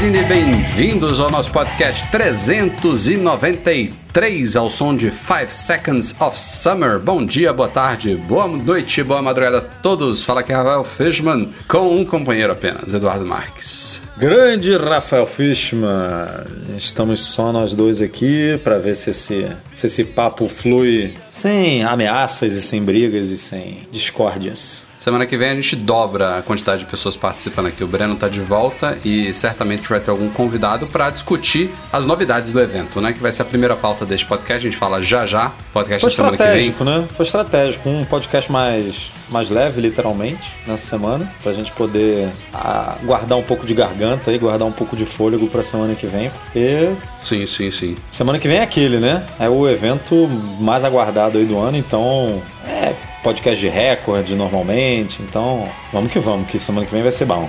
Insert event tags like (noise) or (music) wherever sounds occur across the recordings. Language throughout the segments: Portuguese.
Magazine, bem-vindos ao nosso podcast 393 ao som de 5 Seconds of Summer. Bom dia, boa tarde, boa noite, boa madrugada a todos. Fala aqui Rafael Fishman com um companheiro apenas, Eduardo Marques. Grande Rafael Fishman, estamos só nós dois aqui para ver se esse, se esse papo flui sem ameaças e sem brigas e sem discórdias. Semana que vem a gente dobra a quantidade de pessoas participando aqui. O Breno tá de volta e certamente vai ter algum convidado para discutir as novidades do evento, né? Que vai ser a primeira pauta deste podcast. A gente fala já já. Podcast Foi da semana que vem. estratégico, né? Foi estratégico. Um podcast mais, mais leve, literalmente, nessa semana, pra gente poder ah, guardar um pouco de garganta e guardar um pouco de fôlego pra semana que vem, porque Sim, sim, sim. semana que vem é aquele, né? É o evento mais aguardado aí do ano, então é podcast de recorde normalmente, então vamos que vamos, que semana que vem vai ser bom.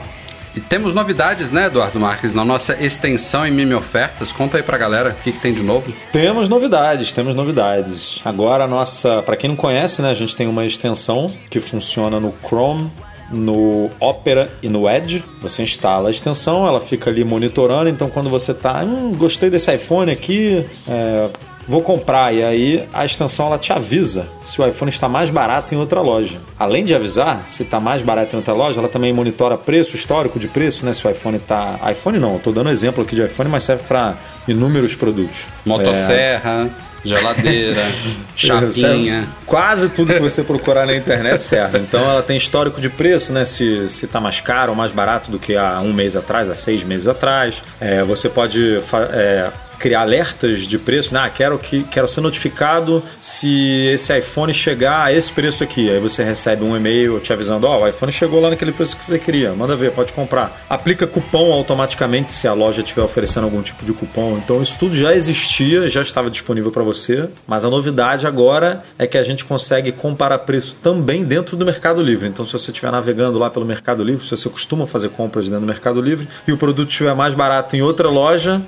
E temos novidades, né, Eduardo Marques, na nossa extensão em Mime Ofertas. Conta aí pra galera o que, que tem de novo. Temos novidades, temos novidades. Agora a nossa, para quem não conhece, né, a gente tem uma extensão que funciona no Chrome, no Opera e no Edge. Você instala a extensão, ela fica ali monitorando. Então quando você tá, hum, gostei desse iPhone aqui, é, vou comprar e aí a extensão ela te avisa se o iPhone está mais barato em outra loja. Além de avisar se está mais barato em outra loja, ela também monitora preço, histórico de preço, né? Se o iPhone está iPhone não, estou dando exemplo aqui de iPhone, mas serve para inúmeros produtos. Motosserra, geladeira, (laughs) chapinha. Quase tudo que você procurar na internet serve. Então ela tem histórico de preço, né? Se, se tá mais caro ou mais barato do que há um mês atrás, há seis meses atrás. É, você pode é, criar alertas de preço. Ah, quero, que, quero ser notificado se esse iPhone chegar a esse preço aqui. Aí você recebe um e-mail te avisando: Ó, o iPhone chegou lá naquele preço que você queria. Manda ver, pode comprar. Aplica cupom automaticamente se a loja estiver oferecendo algum tipo de cupom. Então isso tudo já existia, já estava disponível para você. Mas a novidade agora é que a gente consegue comparar preço também dentro do Mercado Livre. Então se você estiver navegando lá pelo Mercado Livre, se você costuma fazer compras dentro do Mercado Livre e o produto estiver mais barato em outra loja,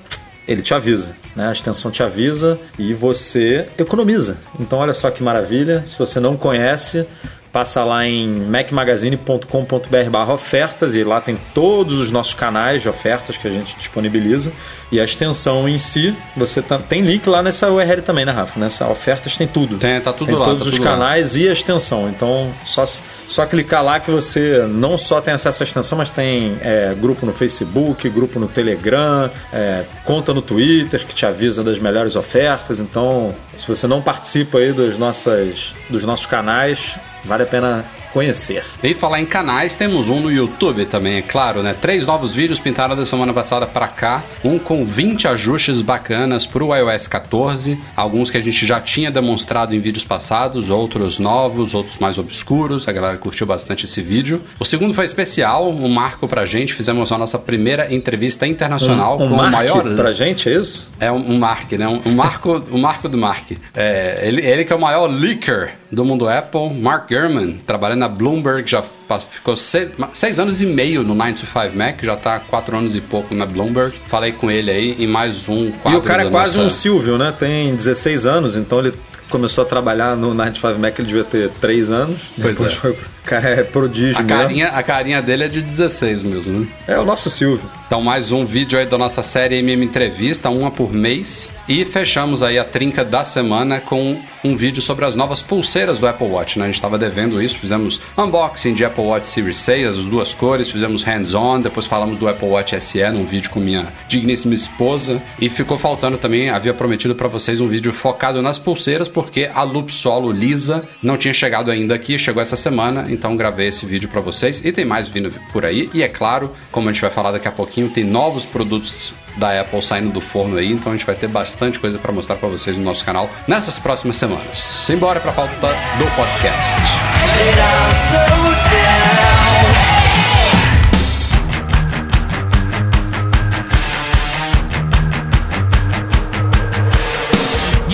ele te avisa, né? A extensão te avisa e você economiza. Então olha só que maravilha. Se você não conhece, passa lá em macmagazine.com.br ofertas e lá tem todos os nossos canais de ofertas que a gente disponibiliza. E a extensão em si, você tá- tem link lá nessa URL também, né, Rafa? Nessa ofertas tem tudo. Tem, tá tudo tem lá, todos tá os tudo lá. canais e a extensão. Então, só, só clicar lá que você não só tem acesso à extensão, mas tem é, grupo no Facebook, grupo no Telegram, é, conta no Twitter que te avisa das melhores ofertas. Então, se você não participa aí dos, nossas, dos nossos canais, vale a pena conhecer. E falar em canais, temos um no YouTube também, é claro, né? Três novos vídeos pintaram da semana passada pra cá. Um com 20 ajustes bacanas pro iOS 14. Alguns que a gente já tinha demonstrado em vídeos passados, outros novos, outros mais obscuros. A galera curtiu bastante esse vídeo. O segundo foi especial, um marco pra gente. Fizemos a nossa primeira entrevista internacional Um com o maior. pra gente, é isso? É um, um Mark, né? Um, um marco, um marco do Mark. É, ele, ele que é o maior leaker do mundo Apple, Mark Gurman, trabalhando na Bloomberg, já ficou se- ma- seis anos e meio no 9 to 5 Mac, já tá quatro anos e pouco na Bloomberg. Falei com ele aí em mais um E quadro o cara é quase um nossa- Silvio, né? Tem 16 anos, então ele começou a trabalhar no 95 Mac, ele devia ter 3 anos. Pois Depois é. foi cara é prodígio A mesmo. carinha, a carinha dele é de 16 mesmo, né? É o nosso Silvio. Então, mais um vídeo aí da nossa série MM Entrevista, uma por mês. E fechamos aí a trinca da semana com um vídeo sobre as novas pulseiras do Apple Watch. Né? A gente estava devendo isso, fizemos unboxing de Apple Watch Series 6, as duas cores, fizemos hands-on, depois falamos do Apple Watch SE num vídeo com minha digníssima esposa. E ficou faltando também, havia prometido para vocês um vídeo focado nas pulseiras, porque a Loop Solo lisa não tinha chegado ainda aqui, chegou essa semana, então gravei esse vídeo para vocês. E tem mais vindo por aí. E é claro, como a gente vai falar daqui a pouquinho, tem novos produtos da Apple saindo do forno aí, então a gente vai ter bastante coisa para mostrar para vocês no nosso canal nessas próximas semanas. Simbora para a pauta do podcast.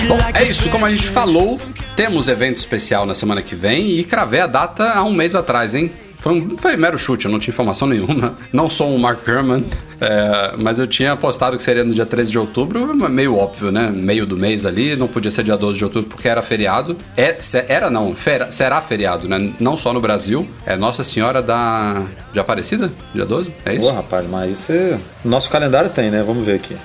Bom, é isso, como a gente falou, temos evento especial na semana que vem e cravei a data há um mês atrás, hein? Foi, um, foi mero chute, eu não tinha informação nenhuma. (laughs) Não sou um Mark Gurman, (laughs) é, mas eu tinha apostado que seria no dia 13 de outubro, meio óbvio, né? Meio do mês ali, não podia ser dia 12 de outubro porque era feriado. É, era não, fera, será feriado, né? Não só no Brasil. É Nossa Senhora da. de Aparecida? Dia 12? É isso? Pô, rapaz, mas isso é... Nosso calendário tem, né? Vamos ver aqui.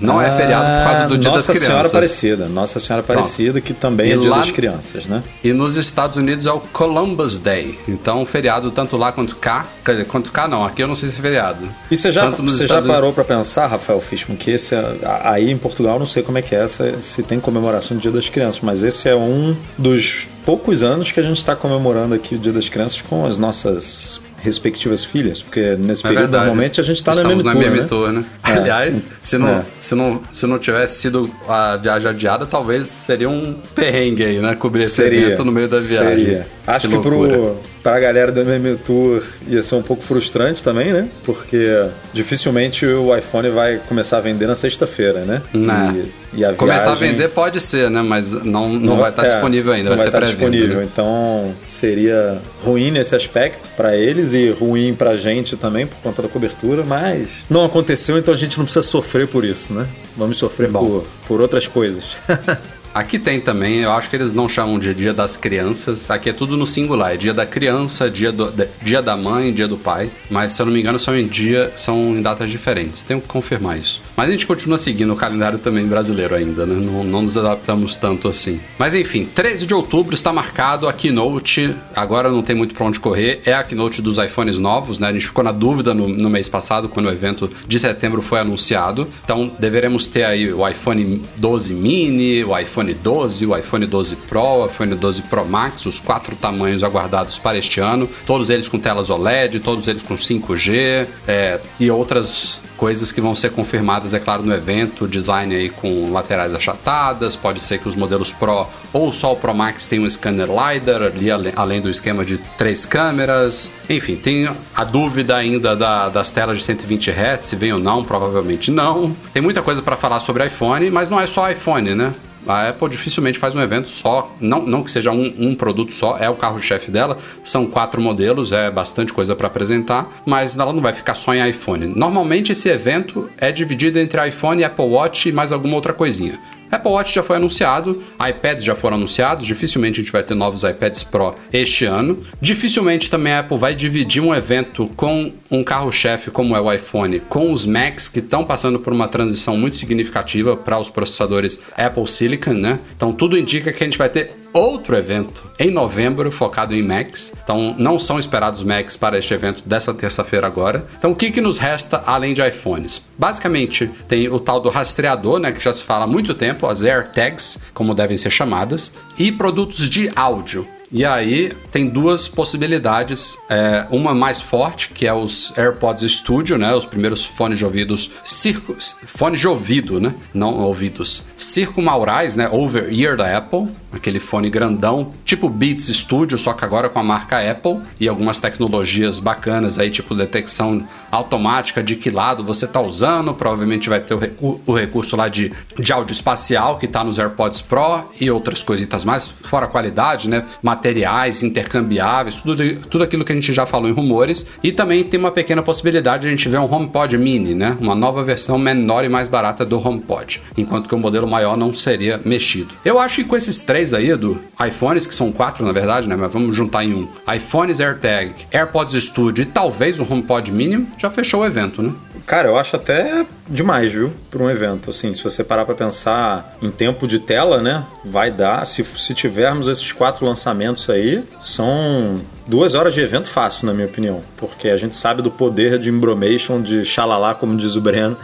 Não ah, é feriado por causa do Dia Nossa das Crianças. Senhora Aparecida. Nossa Senhora Aparecida, que também E é Dia lá- das Crianças, né? E nos Estados Unidos é o Columbus Day. Então, feriado tanto lá quanto cá. Quer dizer, quanto cá não, aqui eu não sei se é feriado. E você já, você já parou pra pensar, Rafael Fishman, que esse é- aí em Portugal, não sei como é que é essa, se tem comemoração do Dia das Crianças, mas esse é um dos poucos anos que a gente está comemorando aqui o Dia das Crianças com as nossas respectivas filhas, porque nesse É período verdade. normalmente a gente está na MM né? Tour, né? É. Aliás, se não, É. se, não, se não tivesse sido a viagem adiada, talvez seria um perrengue aí, né? Cobrir esse Seria. evento no meio da viagem. Seria. Acho que, loucura. pro, pra galera do MM Tour ia ser um pouco frustrante também, né? Porque dificilmente o iPhone vai começar a vender na sexta-feira, né? Né. E, e a Começar a viagem- vender pode ser, né? Mas não, não, vai estar é, disponível ainda, não vai, ser estar disponível. né? Então seria ruim nesse aspecto para eles e ruim pra gente também por conta da cobertura, mas não aconteceu, então a gente não precisa sofrer por isso, né? Vamos sofrer Bom. por, por outras coisas. (laughs) Aqui tem também, eu acho que eles não chamam de dia das crianças, aqui é tudo no singular, é dia da criança, dia, do, de- dia da mãe, dia do pai, mas se eu não me engano são em dia, são em datas diferentes, tenho que confirmar isso. Mas a gente continua seguindo o calendário também brasileiro ainda, né? Não, não nos adaptamos tanto assim. Mas enfim, 13 de outubro está marcado a keynote, agora não tem muito pra onde correr, é a keynote dos iPhones novos, né? A gente ficou na dúvida no, no mês passado, quando o evento de setembro foi anunciado, então deveremos ter aí o iPhone 12 mini, o iPhone 12, o iPhone 12 Pro, o iPhone 12 Pro Max, os quatro tamanhos aguardados para este ano, todos eles com telas OLED, todos eles com 5G é, e outras coisas que vão ser confirmadas, é claro, no evento, design aí com laterais achatadas, pode ser que os modelos Pro ou só o Pro Max tenham um scanner LiDAR ali, além do esquema de três câmeras, enfim, tem a dúvida ainda da- das telas de 120 Hz, se vem ou não, provavelmente não. Tem muita coisa para falar sobre iPhone, mas não é só iPhone, né? A Apple dificilmente faz um evento só, não, não que seja um, um produto só, é o carro-chefe dela, são quatro modelos, é bastante coisa para apresentar, mas ela não vai ficar só em iPhone. Normalmente esse evento é dividido entre iPhone, Apple Watch e mais alguma outra coisinha. Apple Watch já foi anunciado, iPads já foram anunciados, dificilmente a gente vai ter novos iPads Pro este ano. Dificilmente também a Apple vai dividir um evento com um carro-chefe como é o iPhone, com os Macs que estão passando por uma transição muito significativa para os processadores Apple Silicon, né? Então tudo indica que a gente vai ter outro evento em novembro focado em Macs. Então não são esperados Macs para este evento dessa terça-feira agora. Então o que, que nos resta além de iPhones? Basicamente tem o tal do rastreador, né, que já se fala há muito tempo, as AirTags, como devem ser chamadas, e produtos de áudio. E aí tem duas possibilidades, é, uma mais forte que é os AirPods Studio, né, os primeiros fones de ouvidos circo, fones de ouvido, né, não ouvidos, circumaurais, né, over ear da Apple, aquele fone grandão, tipo Beats Studio, só que agora com a marca Apple e algumas tecnologias bacanas aí, tipo detecção automática de que lado você está usando, provavelmente vai ter o, recu- o recurso lá de, de áudio espacial que está nos AirPods Pro e outras coisitas mais, fora qualidade, né? Materiais intercambiáveis, tudo, tudo aquilo que a gente já falou em rumores. E também tem uma pequena possibilidade de a gente ver um HomePod Mini, né? Uma nova versão menor e mais barata do HomePod, enquanto que o modelo maior não seria mexido. Eu acho que com esses três aí, do iPhones, que são quatro na verdade, né? Mas vamos juntar em um. iPhones AirTag, AirPods Studio e talvez o HomePod Mini, já fechou o evento, né? Cara, eu acho até demais, viu? Para um evento. Assim, se você parar para pensar em tempo de tela, né? Vai dar. Se, se tivermos esses quatro lançamentos aí, são duas horas de evento fácil, na minha opinião. Porque a gente sabe do poder de embromation, de xalalá, como diz o Breno.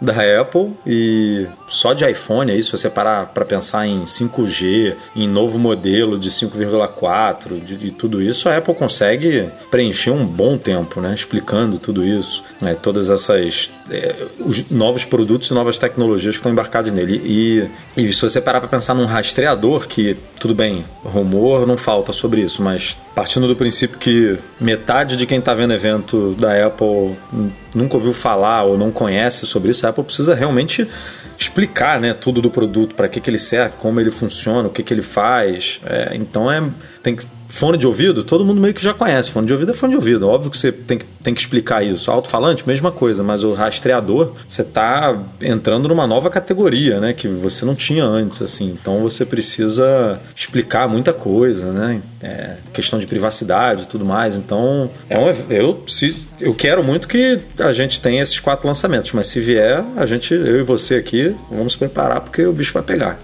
Da Apple e só de iPhone aí, se você parar para pensar em 5G, em novo modelo de 5,4, de, de, tudo isso, a Apple consegue preencher um bom tempo, né? Explicando tudo isso, né? todas essas é, os novos produtos e novas tecnologias que estão embarcados nele. E, e se você parar para pensar num rastreador, que tudo bem, rumor não falta sobre isso, mas partindo do princípio que metade de quem está vendo evento da Apple nunca ouviu falar ou não conhece sobre isso, a Apple precisa realmente explicar né, tudo do produto, para que, que ele serve, como ele funciona, o que, que ele faz. É, então é tem que fone de ouvido, todo mundo meio que já conhece. Fone de ouvido é fone de ouvido. Óbvio que você tem que, tem que explicar isso. Alto-falante, mesma coisa, mas o rastreador, você está entrando numa nova categoria, né? Que você não tinha antes, assim. Então você precisa explicar muita coisa, né? É, questão de privacidade e tudo mais. Então, é um, eu, se, eu quero muito que a gente tenha esses quatro lançamentos, mas se vier, a gente, eu e você aqui, vamos preparar porque o bicho vai pegar.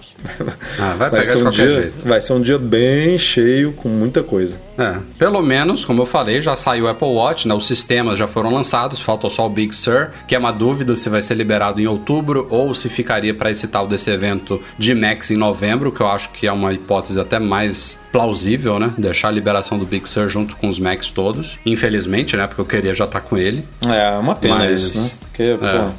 Ah, vai, (laughs) vai pegar ser um dia, jeito. Vai ser um dia bem cheio, com muita coisa. É, pelo menos, como eu falei, já saiu o Apple Watch, né? Os sistemas já foram lançados, falta só o Big Sur, que é uma dúvida se vai ser liberado em outubro ou se ficaria para esse tal desse evento de Max em novembro, que eu acho que é uma hipótese até mais plausível, né? Deixar a liberação do Big Sur junto com os Macs todos. Infelizmente, né? Porque eu queria já estar tá com ele. É, uma pena Mas... isso, né? Porque, é. pô,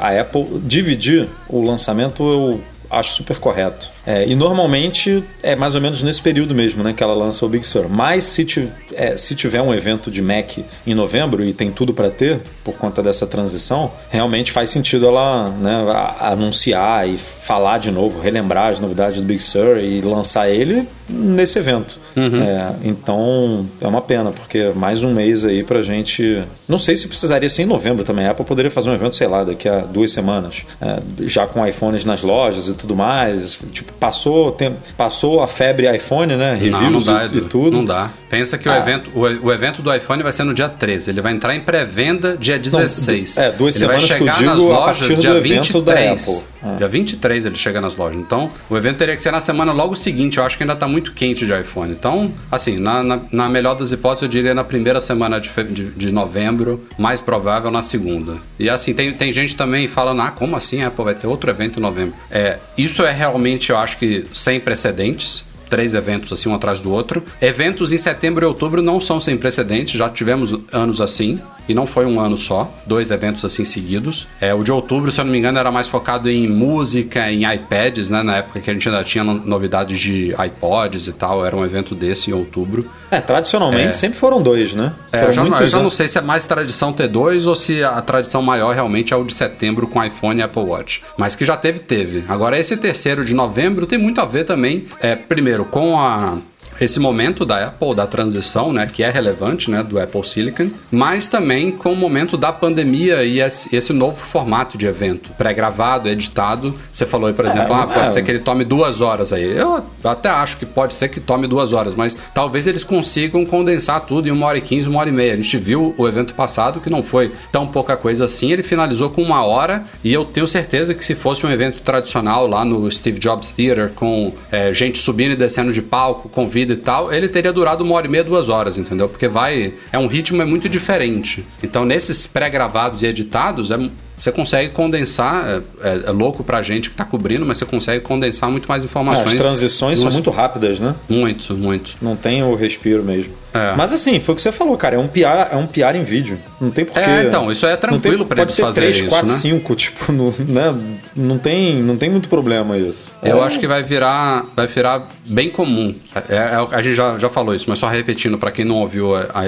a Apple dividir o lançamento, eu acho super correto. É, e normalmente é mais ou menos nesse período mesmo né, que ela lança o Big Sur. Mas se, é, se tiver um evento de Mac em novembro e tem tudo para ter, por conta dessa transição, realmente faz sentido ela né, anunciar e falar de novo, relembrar as novidades do Big Sur e lançar ele nesse evento. Uhum. É, então é uma pena, porque mais um mês aí pra gente. Não sei se precisaria ser em novembro também. A Apple poderia fazer um evento, sei lá, daqui a duas semanas, é, já com iPhones nas lojas e tudo mais. Tipo, passou, tem, passou a febre iPhone, né? Reviews não, não dá, e, e, tudo. Não dá. Pensa que ah. o, evento, o, o, evento do iPhone vai ser no dia 13. Ele vai entrar em pré-venda dia 16. Não, é, duas ele semanas vai chegar que eu digo nas lojas a partir dia do 23. da Apple. É. Dia 23 ele chega nas lojas. Então, o evento teria que ser na semana logo seguinte. Eu acho que ainda está muito quente de iPhone. Então, assim, na, na, na, melhor das hipóteses, eu diria na primeira semana de, de, de, novembro, mais provável na segunda. E assim, tem, tem gente também falando, ah, como assim a Apple vai ter outro evento em novembro? É, isso é realmente, eu acho que, sem precedentes três eventos assim um atrás do outro. Eventos em setembro e outubro não são sem precedentes, já tivemos anos assim e não foi um ano só, dois eventos assim seguidos. É, o de outubro, se eu não me engano, era mais focado em música, em iPads, né? Na época que a gente ainda tinha novidades de iPods e tal, era um evento desse em outubro. É, tradicionalmente é. sempre foram dois, né? É, foram eu, já, muitos eu já não sei se é mais tradição ter dois ou se a tradição maior realmente é o de setembro com iPhone e Apple Watch. Mas que já teve, teve. Agora, esse terceiro de novembro tem muito a ver também, é, primeiro, com a esse momento da Apple, da transição, né, que é relevante, né, do Apple Silicon, mas também com o momento da pandemia e esse, novo formato de evento, pré-gravado, editado. Você falou aí, por exemplo, é, ah, pode é. ser que ele tome duas horas aí. Eu até acho que pode ser que tome duas horas, mas talvez eles consigam condensar tudo em uma hora e quinze, uma hora e meia. A gente viu o evento passado que não foi tão pouca coisa assim, ele finalizou com uma hora e eu tenho certeza que se fosse um evento tradicional lá no Steve Jobs Theater com é, gente subindo e descendo de palco, convite e tal, ele teria durado uma hora e meia, duas horas, entendeu? Porque vai. É um ritmo é muito diferente. Então, nesses pré-gravados e editados, é você consegue condensar, é, é, é louco pra gente que tá cobrindo, mas você consegue condensar muito mais informações. É, as transições são muito rápidas, né? Muito, muito. Não tem o respiro mesmo. É. Mas assim, foi o que você falou, cara, é um PR, é um PR em vídeo. Não tem porquê. É, então, isso é tranquilo para eles fazerem 3, 4, isso, 5, né? (laughs) tipo, no, né? não tem, não tem muito problema isso. Eu acho que vai virar, vai virar bem comum. É, é a gente já, já falou isso, mas só repetindo para quem não ouviu a, a,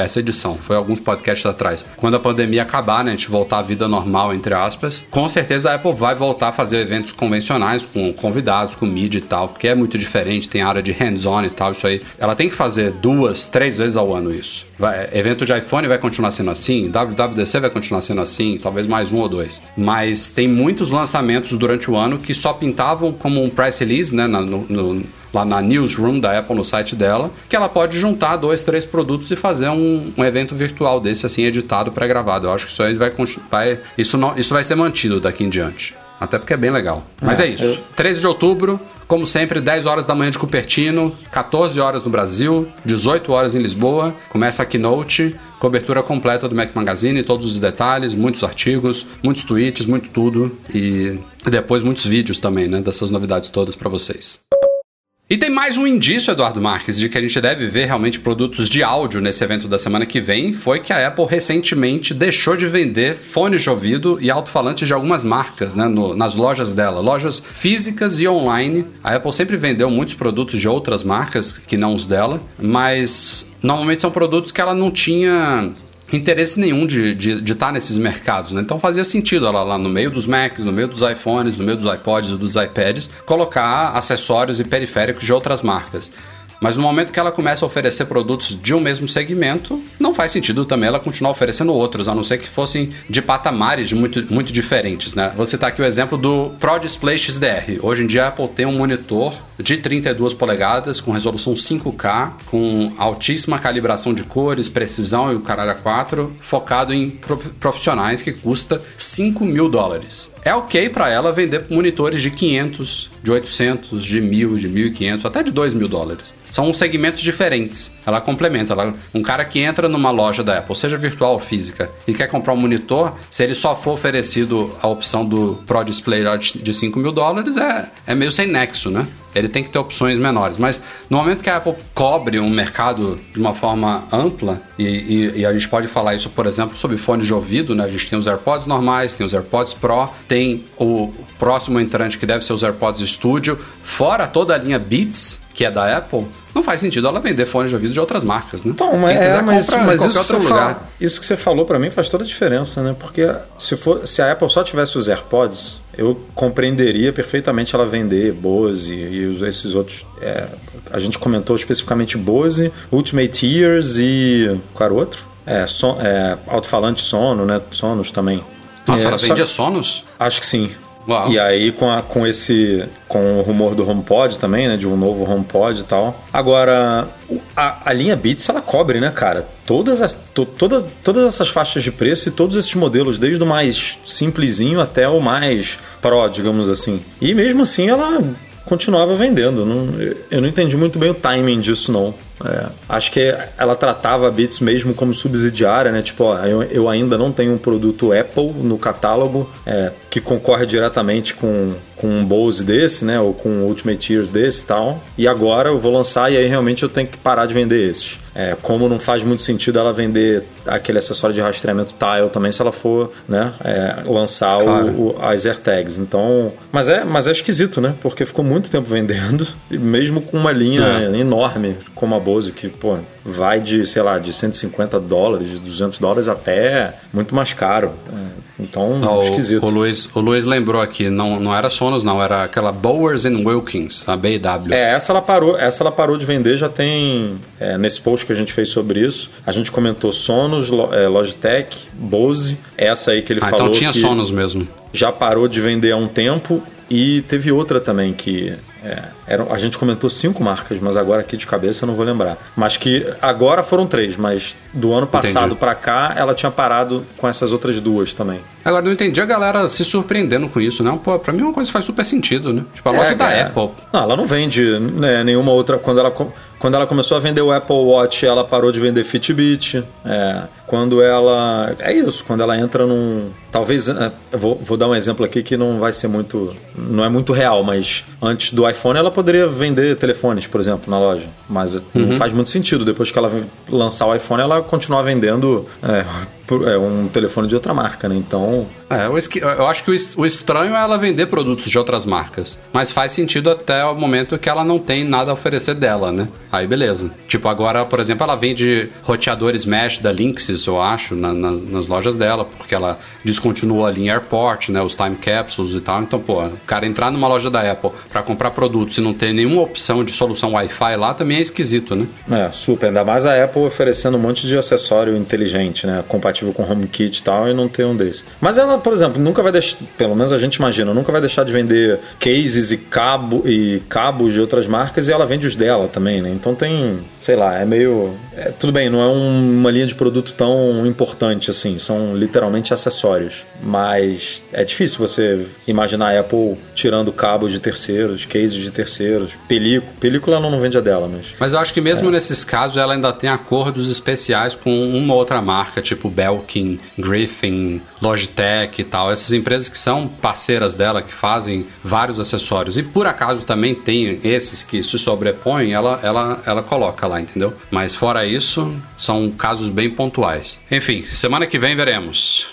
essa edição, foi alguns podcasts atrás. Quando a pandemia acabar, né, a gente voltar à vida normal, entre aspas, com certeza a Apple vai voltar a fazer eventos convencionais com convidados, com mídia e tal, porque é muito diferente, tem área de hands-on e tal, isso aí. Ela tem que fazer duas, três vezes ao ano isso. Vai, evento de iPhone vai continuar sendo assim, WWDC vai continuar sendo assim, talvez mais um ou dois. Mas tem muitos lançamentos durante o ano que só pintavam como um press release, né, no, no lá na newsroom da Apple no site dela, que ela pode juntar dois, três produtos e fazer um, um evento virtual desse assim editado, pré-gravado. Eu acho que isso aí vai, vai isso não, isso vai ser mantido daqui em diante. Até porque é bem legal. Mas é, é isso. Eu... 13 de outubro, como sempre, 10 horas da manhã de Cupertino, 14 horas no Brasil, 18 horas em Lisboa. Começa a keynote, cobertura completa do Mac Magazine, todos os detalhes, muitos artigos, muitos tweets, muito tudo e depois muitos vídeos também, né, dessas novidades todas para vocês. E tem mais um indício, Eduardo Marques, de que a gente deve ver realmente produtos de áudio nesse evento da semana que vem, foi que a Apple recentemente deixou de vender fones de ouvido e alto-falantes de algumas marcas né, no, nas lojas dela, lojas físicas e online. A Apple sempre vendeu muitos produtos de outras marcas que não os dela, mas normalmente são produtos que ela não tinha interesse nenhum de estar de, de tá nesses mercados, né? Então fazia sentido ela lá no meio dos Macs, no meio dos iPhones, no meio dos iPods dos iPads, colocar acessórios e periféricos de outras marcas. Mas no momento que ela começa a oferecer produtos de um mesmo segmento, não faz sentido também ela continuar oferecendo outros, a não ser que fossem de patamares muito, muito diferentes, né? Vou citar aqui o exemplo do Pro Display XDR. Hoje em dia a Apple tem um monitor de 32 polegadas com resolução 5K, com altíssima calibração de cores, precisão e o caralho 4, focado em profissionais que custa 5 mil dólares. É ok para ela vender monitores de 500, de 800, de 1000, de 1500, até de 2 mil dólares. São segmentos diferentes. Ela complementa. Ela, um cara que entra numa loja da Apple, seja virtual ou física, e quer comprar um monitor, se ele só for oferecido a opção do Pro Display de 5 mil dólares, é, é meio sem nexo, né? Ele tem que ter opções menores. Mas no momento que a Apple cobre um mercado de uma forma ampla, e, e, e, a gente pode falar isso, por exemplo, sobre fones de ouvido, né? A gente tem os AirPods normais, tem os AirPods Pro, tem o próximo entrante que deve ser os AirPods Studio, fora toda a linha Beats, que é da Apple, não faz sentido ela vender fones de ouvido de outras marcas, né? Então, mas, é, mas, mas isso, que fala, isso que você falou para mim faz toda a diferença, né? Porque se, for, se a Apple só tivesse os AirPods, eu compreenderia perfeitamente ela vender Bose e esses outros. É, a gente comentou especificamente Bose, Ultimate Ears e. Qual era o outro? É, son, é, alto-falante Sono, né? Sonos também. Nossa, é, ela vendia Sonos? Acho que sim. Uau. E aí com, a, com esse com o rumor do HomePod também, né, de um novo HomePod e tal. Agora, a, a linha Beats ela cobre, né, cara, todas as to, todas, todas essas faixas de preço e todos esses modelos, desde o mais simplesinho até o mais pro, digamos assim. E mesmo assim ela continuava vendendo. Não, eu não entendi muito bem o timing disso, não. É, acho que ela tratava a Beats mesmo como subsidiária, né? Tipo, ó, eu, eu ainda não tenho um produto Apple no catálogo é, que concorre diretamente com, com um Bose desse, né? Ou com um Ultimate Ears desse e tal. E agora eu vou lançar e aí realmente eu tenho que parar de vender esses. É, como não faz muito sentido ela vender aquele acessório de rastreamento Tile também se ela for né, é, lançar claro. o, o, as AirTags. Então, mas é, mas é esquisito, né? Porque ficou muito tempo vendendo, (laughs) mesmo com uma linha é. enorme como a Bose, que, pô, vai de, sei lá, de 150 dólares, de 200 dólares até muito mais caro. É, então, oh, esquisito. O, Luiz, o Luiz lembrou aqui, não, não era Sonos, não, era aquela Bowers Wilkins, a BW. É, essa ela parou, essa ela parou de vender já tem. É, nesse post que a gente fez sobre isso, a gente comentou Sonos, é, Logitech, Bose, essa aí que ele ah, então falou. Então tinha Sonos mesmo. Já parou de vender há um tempo e teve outra também que é, era, a gente comentou cinco marcas, mas agora aqui de cabeça eu não vou lembrar. Mas que agora foram três, mas do ano passado para cá ela tinha parado com essas outras duas também. Agora, não entendi a galera se surpreendendo com isso, né? Pô, pra mim é uma coisa que faz super sentido, né? Tipo, a loja é, da é. Apple. Não, ela não vende né, nenhuma outra. Quando ela, quando ela começou a vender o Apple Watch, ela parou de vender Fitbit. É, quando ela. É isso, quando ela entra num. Talvez. É, vou, vou dar um exemplo aqui que não vai ser muito. Não é muito real, mas antes do iPhone ela poderia vender telefones, por exemplo, na loja. Mas uhum. não faz muito sentido. Depois que ela lançar o iPhone, ela continuar vendendo é, é um telefone de outra marca, né? Então. É, eu acho que o estranho é ela vender produtos de outras marcas. Mas faz sentido até o momento que ela não tem nada a oferecer dela, né? Aí beleza. Tipo, agora, por exemplo, ela vende roteadores mesh da Linksys, eu acho, na, na, nas lojas dela, porque ela descontinuou ali em Airport, né? Os time capsules e tal. Então, pô, o cara entrar numa loja da Apple para comprar produtos e não ter nenhuma opção de solução Wi-Fi lá também é esquisito, né? É, super. Ainda mais a Apple oferecendo um monte de acessório inteligente, né? Compatível compatível com HomeKit e tal, e não ter um desses. Mas ela, por exemplo, nunca vai deixar, pelo menos a gente imagina, nunca vai deixar de vender cases e, cabo, e cabos de outras marcas e ela vende os dela também, né? Então tem, sei lá, é meio. É, tudo bem, não é um, uma linha de produto tão importante assim, são literalmente acessórios. Mas é difícil você imaginar a Apple tirando cabos de terceiros, cases de terceiros, película. Película ela não vende a dela, mas. Mas eu acho que mesmo é. nesses casos ela ainda tem acordos especiais com uma outra marca, tipo Belkin, Griffin, Logitech e tal. Essas empresas que são parceiras dela, que fazem vários acessórios. E por acaso também tem esses que se sobrepõem, ela, ela, ela coloca lá, entendeu? Mas fora isso, são casos bem pontuais. Enfim, semana que vem veremos.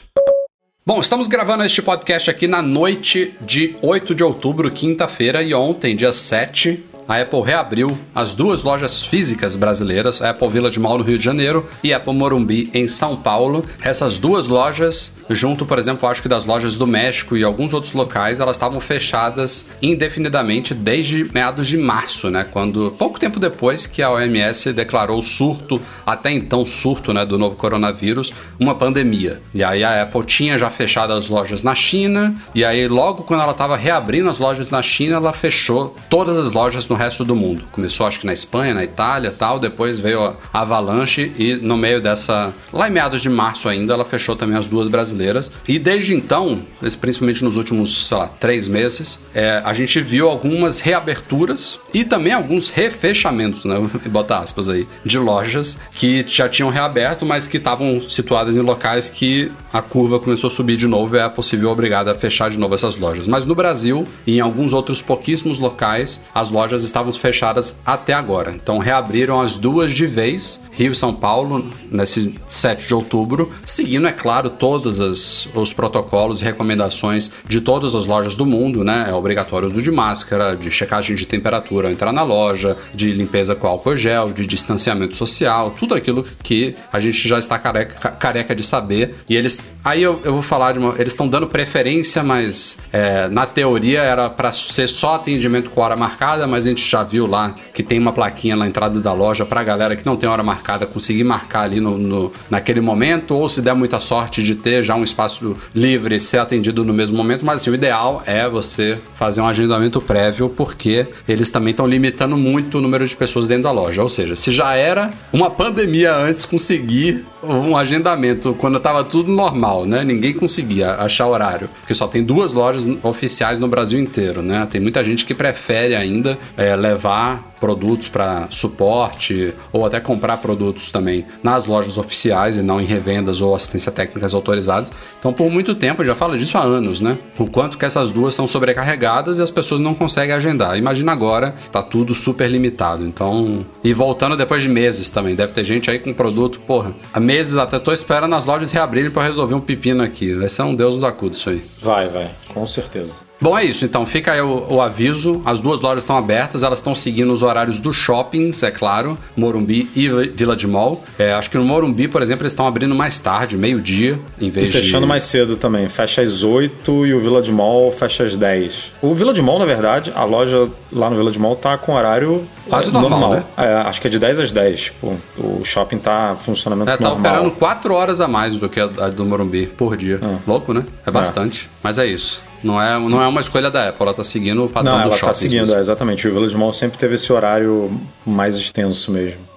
Bom, estamos gravando este podcast aqui na noite de 8 de outubro, quinta-feira, e ontem, dia 7, a Apple reabriu as duas lojas físicas brasileiras, Apple Vila de Mal no Rio de Janeiro e Apple Morumbi em São Paulo. Essas duas lojas junto, por exemplo, acho que das lojas do México e alguns outros locais, elas estavam fechadas indefinidamente desde meados de março, né? Quando pouco tempo depois que a OMS declarou o surto, até então surto, né, do novo coronavírus, uma pandemia. E aí a Apple tinha já fechado as lojas na China, e aí logo quando ela estava reabrindo as lojas na China, ela fechou todas as lojas no resto do mundo. Começou acho que na Espanha, na Itália, tal, depois veio a Avalanche e no meio dessa, lá em meados de março ainda, ela fechou também as duas brasileiras. E desde então, principalmente nos últimos, sei lá, três meses, é, a gente viu algumas reaberturas e também alguns refechamentos, né? (laughs) Bota aspas aí, de lojas que já tinham reaberto, mas que estavam situadas em locais que a curva começou a subir de novo e é possível obrigada a fechar de novo essas lojas. Mas no Brasil e em alguns outros pouquíssimos locais, as lojas estavam fechadas até agora. Então reabriram as duas de vez, Rio e São Paulo, nesse 7 de outubro, seguindo, é claro, todas as, os protocolos e recomendações de todas as lojas do mundo, né? É obrigatório o uso de máscara, de checagem de temperatura ao entrar na loja, de limpeza com álcool gel, de distanciamento social, tudo aquilo que a gente já está careca, careca de saber. E eles. Aí eu, eu vou falar de uma. Eles estão dando preferência, mas é, na teoria era para ser só atendimento com hora marcada, mas gente já viu lá que tem uma plaquinha na entrada da loja para galera que não tem hora marcada conseguir marcar ali no, no, naquele momento, ou se der muita sorte de ter já já um espaço livre ser atendido no mesmo momento, mas assim, o ideal é você fazer um agendamento prévio, porque eles também estão limitando muito o número de pessoas dentro da loja. Ou seja, se já era uma pandemia antes conseguir um agendamento quando estava tudo normal, né? Ninguém conseguia achar horário, porque só tem duas lojas oficiais no Brasil inteiro, né? Tem muita gente que prefere ainda é, levar produtos para suporte ou até comprar produtos também nas lojas oficiais e não em revendas ou assistência técnicas autorizadas. Então, por muito tempo, eu já falo disso há anos, né? O quanto que essas duas são sobrecarregadas e as pessoas não conseguem agendar. Imagina agora, está tudo super limitado. Então, e voltando depois de meses também, deve ter gente aí com produto, porra, há meses até tô esperando as lojas reabrirem para resolver um pepino aqui. Vai ser um Deus nos acuda isso aí. Vai, vai, com certeza. Bom, é isso. Então fica aí o, o, aviso. As duas lojas estão abertas, elas estão seguindo os horários dos shoppings, é claro, Morumbi e Vila de Mall. É, acho que no Morumbi, por exemplo, eles estão abrindo mais tarde, meio-dia, em vez e fechando de... mais cedo também. Fecha às 8 e o Vila de Mall fecha às 10. O Vila de Mall, na verdade, a loja lá no Vila de Mall tá com horário Quase normal, normal. Né? É, acho que é de 10 às 10. Tipo, o shopping tá funcionamento é, tá normal. Tá operando 4 horas a mais do que a, do Morumbi por dia. Ah. Louco, né? É, é. bastante. É. Mas é isso. Não é, não é uma escolha da Apple, ela tá seguindo o padrão não, do ela shopping. Tá seguindo, é, exatamente. O Village Mall sempre teve esse horário mais extenso mesmo.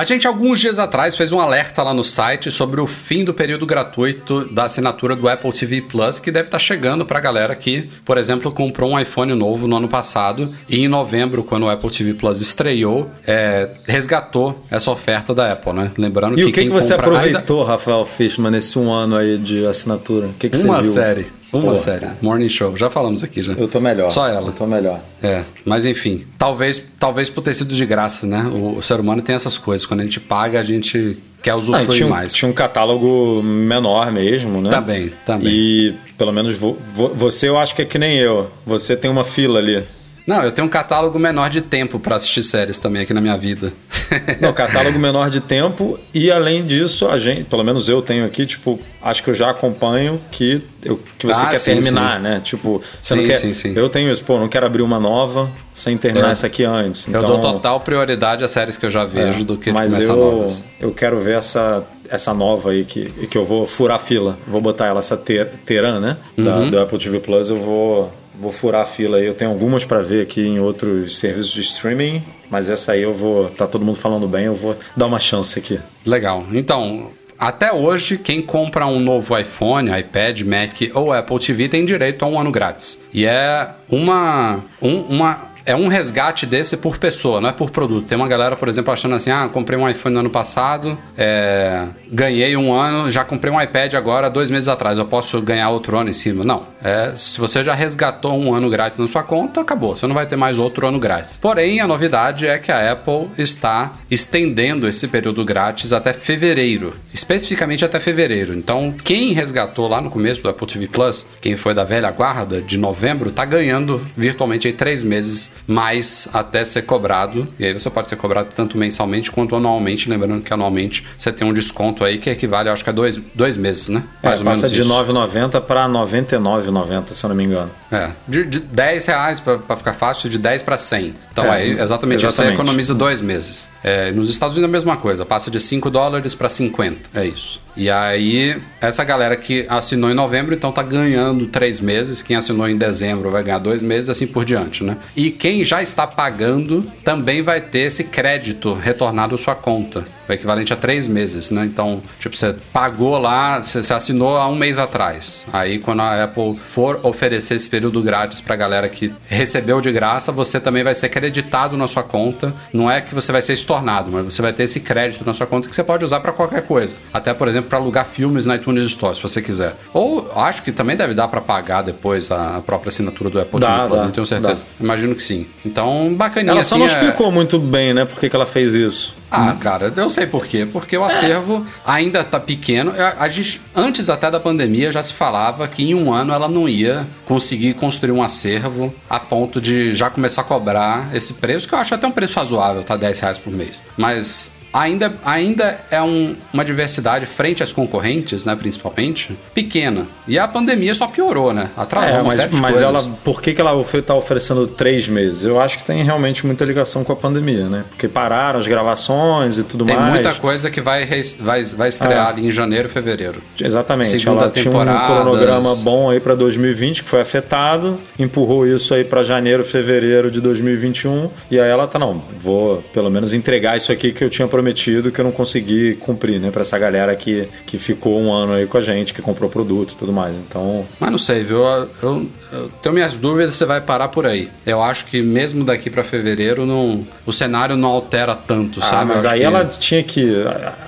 A gente, alguns dias atrás, fez um alerta lá no site sobre o fim do período gratuito da assinatura do Apple TV Plus, que deve estar tá chegando para a galera que, por exemplo, comprou um iPhone novo no ano passado e em novembro, quando o Apple TV Plus estreou, é, resgatou essa oferta da Apple, né? Lembrando e que. E o que, que você aproveitou, ainda... Rafael Fishman, nesse um ano aí de assinatura? O que, que Uma você viu? série. Uma Pô. série. Morning Show. Já falamos aqui já. Eu tô melhor. Só ela. Eu tô melhor. É. Mas enfim, talvez, talvez por ter sido de graça, né? O, o ser humano tem essas coisas. Quando a gente paga, a gente quer usufruir ah, tinha um, mais. Tinha um catálogo menor mesmo, né? Também, também. E pelo menos vo, vo, você eu acho que é que nem eu. Você tem uma fila ali. Não, eu tenho um catálogo menor de tempo para assistir séries também aqui na minha vida. (laughs) Não, catálogo menor de tempo e além disso, a gente, pelo menos eu tenho aqui, tipo, acho que eu já acompanho que, eu, que você ah, quer sim, terminar, sim. né? Tipo, você sim, não quer. Sim, sim. Eu tenho isso, pô, não quero abrir uma nova sem terminar é. essa aqui antes. Então, eu dou então total prioridade às séries que eu já vejo é, do que mas eu, novas. Eu quero ver essa essa nova aí que, que eu vou furar a fila. Vou botar ela, essa ter, Teran, né? Da, Uhum. do Apple TV Plus, eu vou, vou furar a fila aí. Eu tenho algumas pra ver aqui em outros serviços de streaming, mas essa aí eu vou. Tá todo mundo falando bem, eu vou dar uma chance aqui. Legal. Então, até hoje, quem compra um novo iPhone, iPad, Mac ou Apple TV tem direito a um ano grátis. E é uma, um, uma é um resgate desse por pessoa, não é por produto. Tem uma galera, por exemplo, achando assim: ah, comprei um iPhone no ano passado, é, ganhei um ano, já comprei um iPad agora dois meses atrás, eu posso ganhar outro ano em cima. Não. É, se você já resgatou um ano grátis na sua conta, acabou. Você não vai ter mais outro ano grátis. Porém, a novidade é que a Apple está estendendo esse período grátis até fevereiro, especificamente até fevereiro. Então, quem resgatou lá no começo do Apple TV Plus, quem foi da velha guarda de novembro, tá ganhando virtualmente aí três meses mais até ser cobrado. E aí você pode ser cobrado tanto mensalmente quanto anualmente. Lembrando que anualmente você tem um desconto aí que equivale, acho que a dois, dois meses, né? É, passa de 9,90 para 99,90, se eu não me engano. É, de, de 10 reais pra ficar fácil, de 10 para 100. Então É, aí exatamente, isso aí exatamente. economiza dois meses. É, nos Estados Unidos é a mesma coisa, passa de 5 dólares para 50. É isso. E aí, essa galera que assinou em novembro, então tá ganhando três meses. Quem assinou em dezembro vai ganhar dois meses, assim por diante, né? E quem já está pagando também vai ter esse crédito retornado à sua conta. O equivalente a três meses, né? Então, tipo, você pagou lá, você, você assinou há um mês atrás. Aí, quando a Apple for oferecer esse período grátis pra galera que recebeu de graça, você também vai ser creditado na sua conta. Não é que você vai ser estornado, mas você vai ter esse crédito na sua conta que você pode usar pra qualquer coisa. Até, por exemplo, pra alugar filmes na iTunes Store, se você quiser. Ou acho que também deve dar pra pagar depois a, própria assinatura do Apple Dá, TV Plus, dá, não tenho certeza. Imagino que sim. Então, bacaninha Ela só assim, não é- explicou muito bem, né, por que, que ela fez isso. ah, cara, eu sei por quê. Porque o acervo ainda tá pequeno. A gente, antes até da pandemia, já se falava que em um ano ela não ia conseguir construir um acervo a ponto de já começar a cobrar esse preço, que eu acho até um preço razoável, tá? 10 reais por mês. Mas ainda, ainda é um- uma diversidade frente às concorrentes, né, principalmente, pequena. E a pandemia só piorou, né? Atrasou É, mas, mas ela, por que, que ela está oferecendo três meses? Eu acho que tem realmente muita ligação com a pandemia, né? Porque pararam as gravações e tudo Tem mais. muita coisa que vai, vai, vai estrear Ah. em janeiro fevereiro. Exatamente. Segunda ela tinha um temporada. cronograma bom aí para 2020 que foi afetado, empurrou isso aí para janeiro, fevereiro de 2021 e aí ela tá não, vou pelo menos entregar isso aqui que eu tinha prometido que eu não consegui cumprir, né, para essa galera que que ficou um ano aí com a gente, que comprou produto e tudo mais. Então, Mas não sei, viu? Eu, eu- eu tenho minhas dúvidas se vai parar por aí. Eu acho que mesmo daqui pra fevereiro não, o cenário não altera tanto, Ah, sabe? mas aí que- ela tinha que.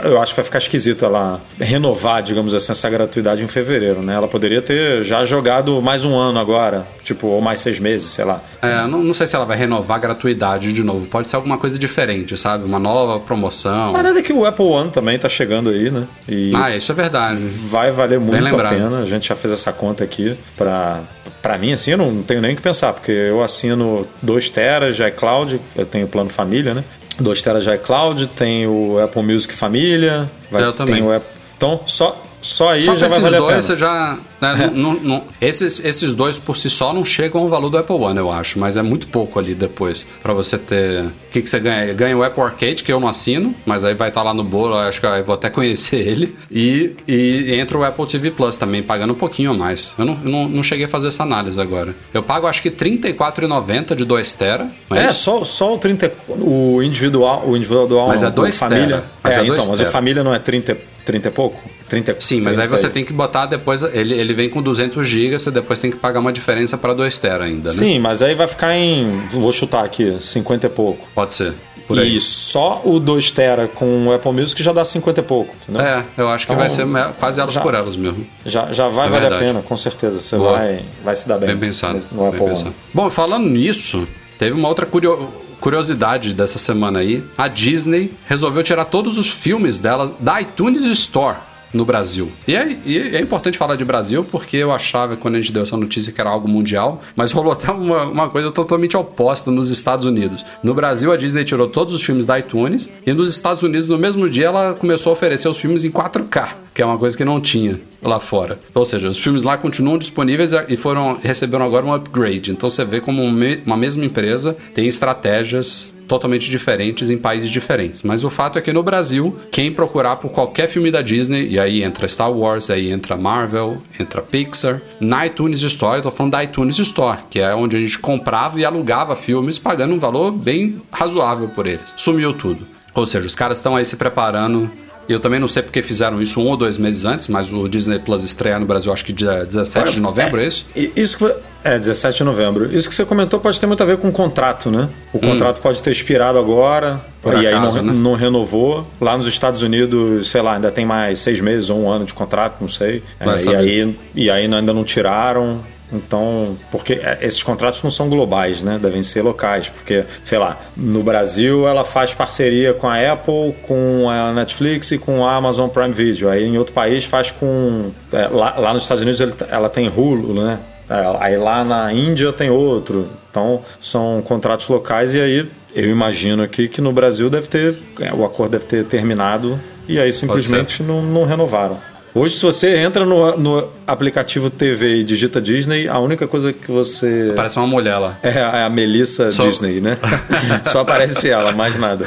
Eu acho que vai ficar esquisito ela renovar, digamos assim, essa gratuidade em fevereiro, né? Ela poderia ter já jogado mais um ano agora, tipo, ou mais seis meses, sei lá. É, não, não sei se ela vai renovar a gratuidade de novo. Pode ser alguma coisa diferente, sabe? Uma nova promoção. A parada é que o Apple One também tá chegando aí, né? E Ah, isso é verdade. vai valer muito a pena. A gente já fez essa conta aqui pra. Pra mim, assim, eu não tenho nem o que pensar, porque eu assino 2 teras de iCloud, eu tenho plano família, né? 2 teras de iCloud, tenho o Apple Music Família, vai, Eu também. Então, só, só aí Só já vai valer a dois pena. você já. né, (laughs) não- não- esses, esses dois por si só não chegam ao valor do Apple One, eu acho. Mas é muito pouco ali depois. Pra você ter. O que, que você ganha? Ganha o Apple Arcade, que eu não assino, mas aí vai estar lá no bolo, eu acho que eu vou até (laughs) conhecer ele. E, e entra o Apple TV Plus também, pagando um pouquinho a mais. Eu não, não, não cheguei a fazer essa análise agora. Eu pago acho que R$34,90 de 2 tera. É, isso? só, só o 30. O individual, o individual Mas não, é dois o família. tera. Mas é, é dois então, mas o família não é 30, 30 e pouco? 30, Sim, mas aí 30 você tem que botar depois. Ele, ele vem com 200 GB, você depois tem que pagar uma diferença para 2 tera ainda, né? Sim, mas aí vai ficar em. Vou chutar aqui, 50 e pouco. Pode ser. Por aí. E só o 2 tera com o Apple Music já dá 50 e pouco, entendeu? É, eu acho que Então, vai ser me- quase elas já- por elas mesmo. Já, já vai É valer a pena, com certeza. Você Boa. vai, vai se dar bem, Bem pensado. no bem Apple pensado. Bom, falando nisso, teve uma outra curio- curiosidade dessa semana aí. A Disney resolveu tirar todos os filmes dela da iTunes Store no Brasil. E é, e é importante falar de Brasil porque eu achava quando a gente deu essa notícia que era algo mundial, mas (laughs) rolou até uma, uma coisa totalmente oposta nos Estados Unidos. No Brasil, a Disney tirou todos os filmes da iTunes e nos Estados Unidos, no mesmo dia, ela começou a oferecer os filmes em 4K, que é uma coisa que não tinha lá fora. Ou seja, os filmes lá continuam disponíveis e foram receberam agora um upgrade. Então você vê como um uma mesma empresa tem estratégias totalmente diferentes em países diferentes. Mas o fato é que no Brasil, quem procurar por qualquer filme da Disney, e aí entra Star Wars, aí entra Marvel, entra Pixar, na iTunes Store, eu tô falando da iTunes Store, que é onde a gente comprava e alugava filmes pagando um valor bem razoável por eles. Sumiu tudo. Ou seja, os caras estão aí se preparando eu também não sei porque fizeram isso um ou dois meses antes, mas o Disney Plus estreia no Brasil acho que dia 17 de novembro, é, é isso? Isso que é, 17 de novembro. Isso que você comentou pode ter muito a ver com o contrato, né? O hum. contrato pode ter expirado agora Por e acaso, aí não, né? não, renovou. Lá nos Estados Unidos, sei lá, ainda tem mais seis meses ou um ano de contrato, não sei. É, e, aí, e aí ainda não tiraram. Então, porque é, esses contratos não são globais, né? Devem ser locais, porque, sei lá, no Brasil ela faz parceria com a Apple, com a Netflix e com a Amazon Prime Video. Aí em outro país faz com. É, lá, lá, nos Estados Unidos ela tem Hulu, né? É, aí lá na Índia tem outro. Então são contratos locais e aí eu imagino aqui que no Brasil deve ter. É, o acordo deve ter terminado e aí simplesmente não, não renovaram. Hoje, se você entra no, no, aplicativo TV e digita Disney, a única coisa que você. Parece uma mulher lá. É, é a Melissa Só... Disney, né? (laughs) Só aparece ela, mais nada.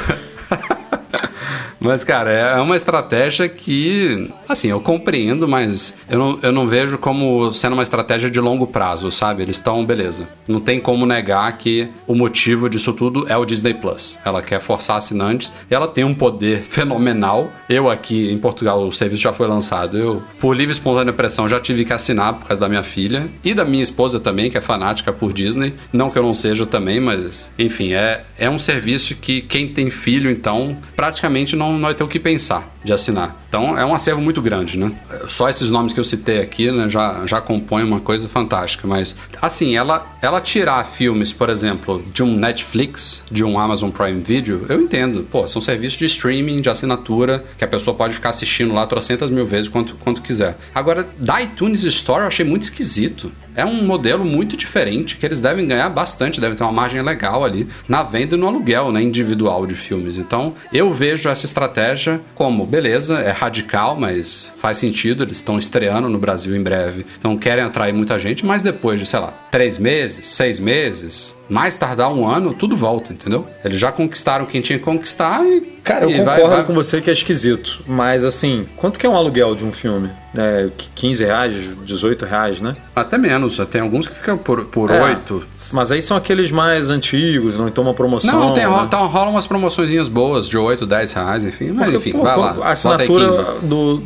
Mas, cara, é uma estratégia que, assim, eu compreendo, mas eu não, eu não vejo como sendo uma estratégia de longo prazo, sabe? Eles estão, beleza. Não tem como negar que o motivo disso tudo é o Disney Plus. Ela quer forçar assinantes e ela tem um poder (laughs) fenomenal. Eu aqui em Portugal, o serviço já foi lançado. Eu, por livre e espontânea pressão, já tive que assinar por causa da minha filha e da minha esposa também, que é fanática por Disney. Não que eu não seja também, mas, enfim, é, é um serviço que quem tem filho, então, praticamente não ter o que pensar de assinar. Então é um acervo muito grande, né? Só esses nomes que eu citei aqui né, já, já compõem uma coisa fantástica. Mas, assim, ela, ela tirar filmes, por exemplo, de um Netflix, de um Amazon Prime Video, eu entendo. Pô, são serviços de streaming, de assinatura, que a pessoa pode ficar assistindo lá trocentas mil vezes quanto, quanto quiser. Agora, da iTunes Store eu achei muito esquisito. É um modelo muito diferente que eles devem ganhar bastante, devem ter uma margem legal ali na venda e no aluguel né, individual de filmes. Então, eu vejo essa estratégia como, beleza, é radical, mas faz sentido, eles estão estreando no Brasil em breve, então querem atrair muita gente, mas depois de, sei lá, três meses, seis meses, mais tardar um ano, tudo volta, entendeu? Eles já conquistaram quem tinha que conquistar e. Cara, eu e concordo vai, vai... com você que é esquisito, mas assim, quanto que é um aluguel de um filme? É, 15 reais, 18 reais, né? Até menos, tem alguns que ficam por, por é, 8. Mas aí são aqueles mais antigos, não então uma promoção. Não, tem, né? rola, tá, rola umas promoções boas de 8, 10 reais, enfim. Mas Porque, enfim, pô, vai lá. A assinatura do,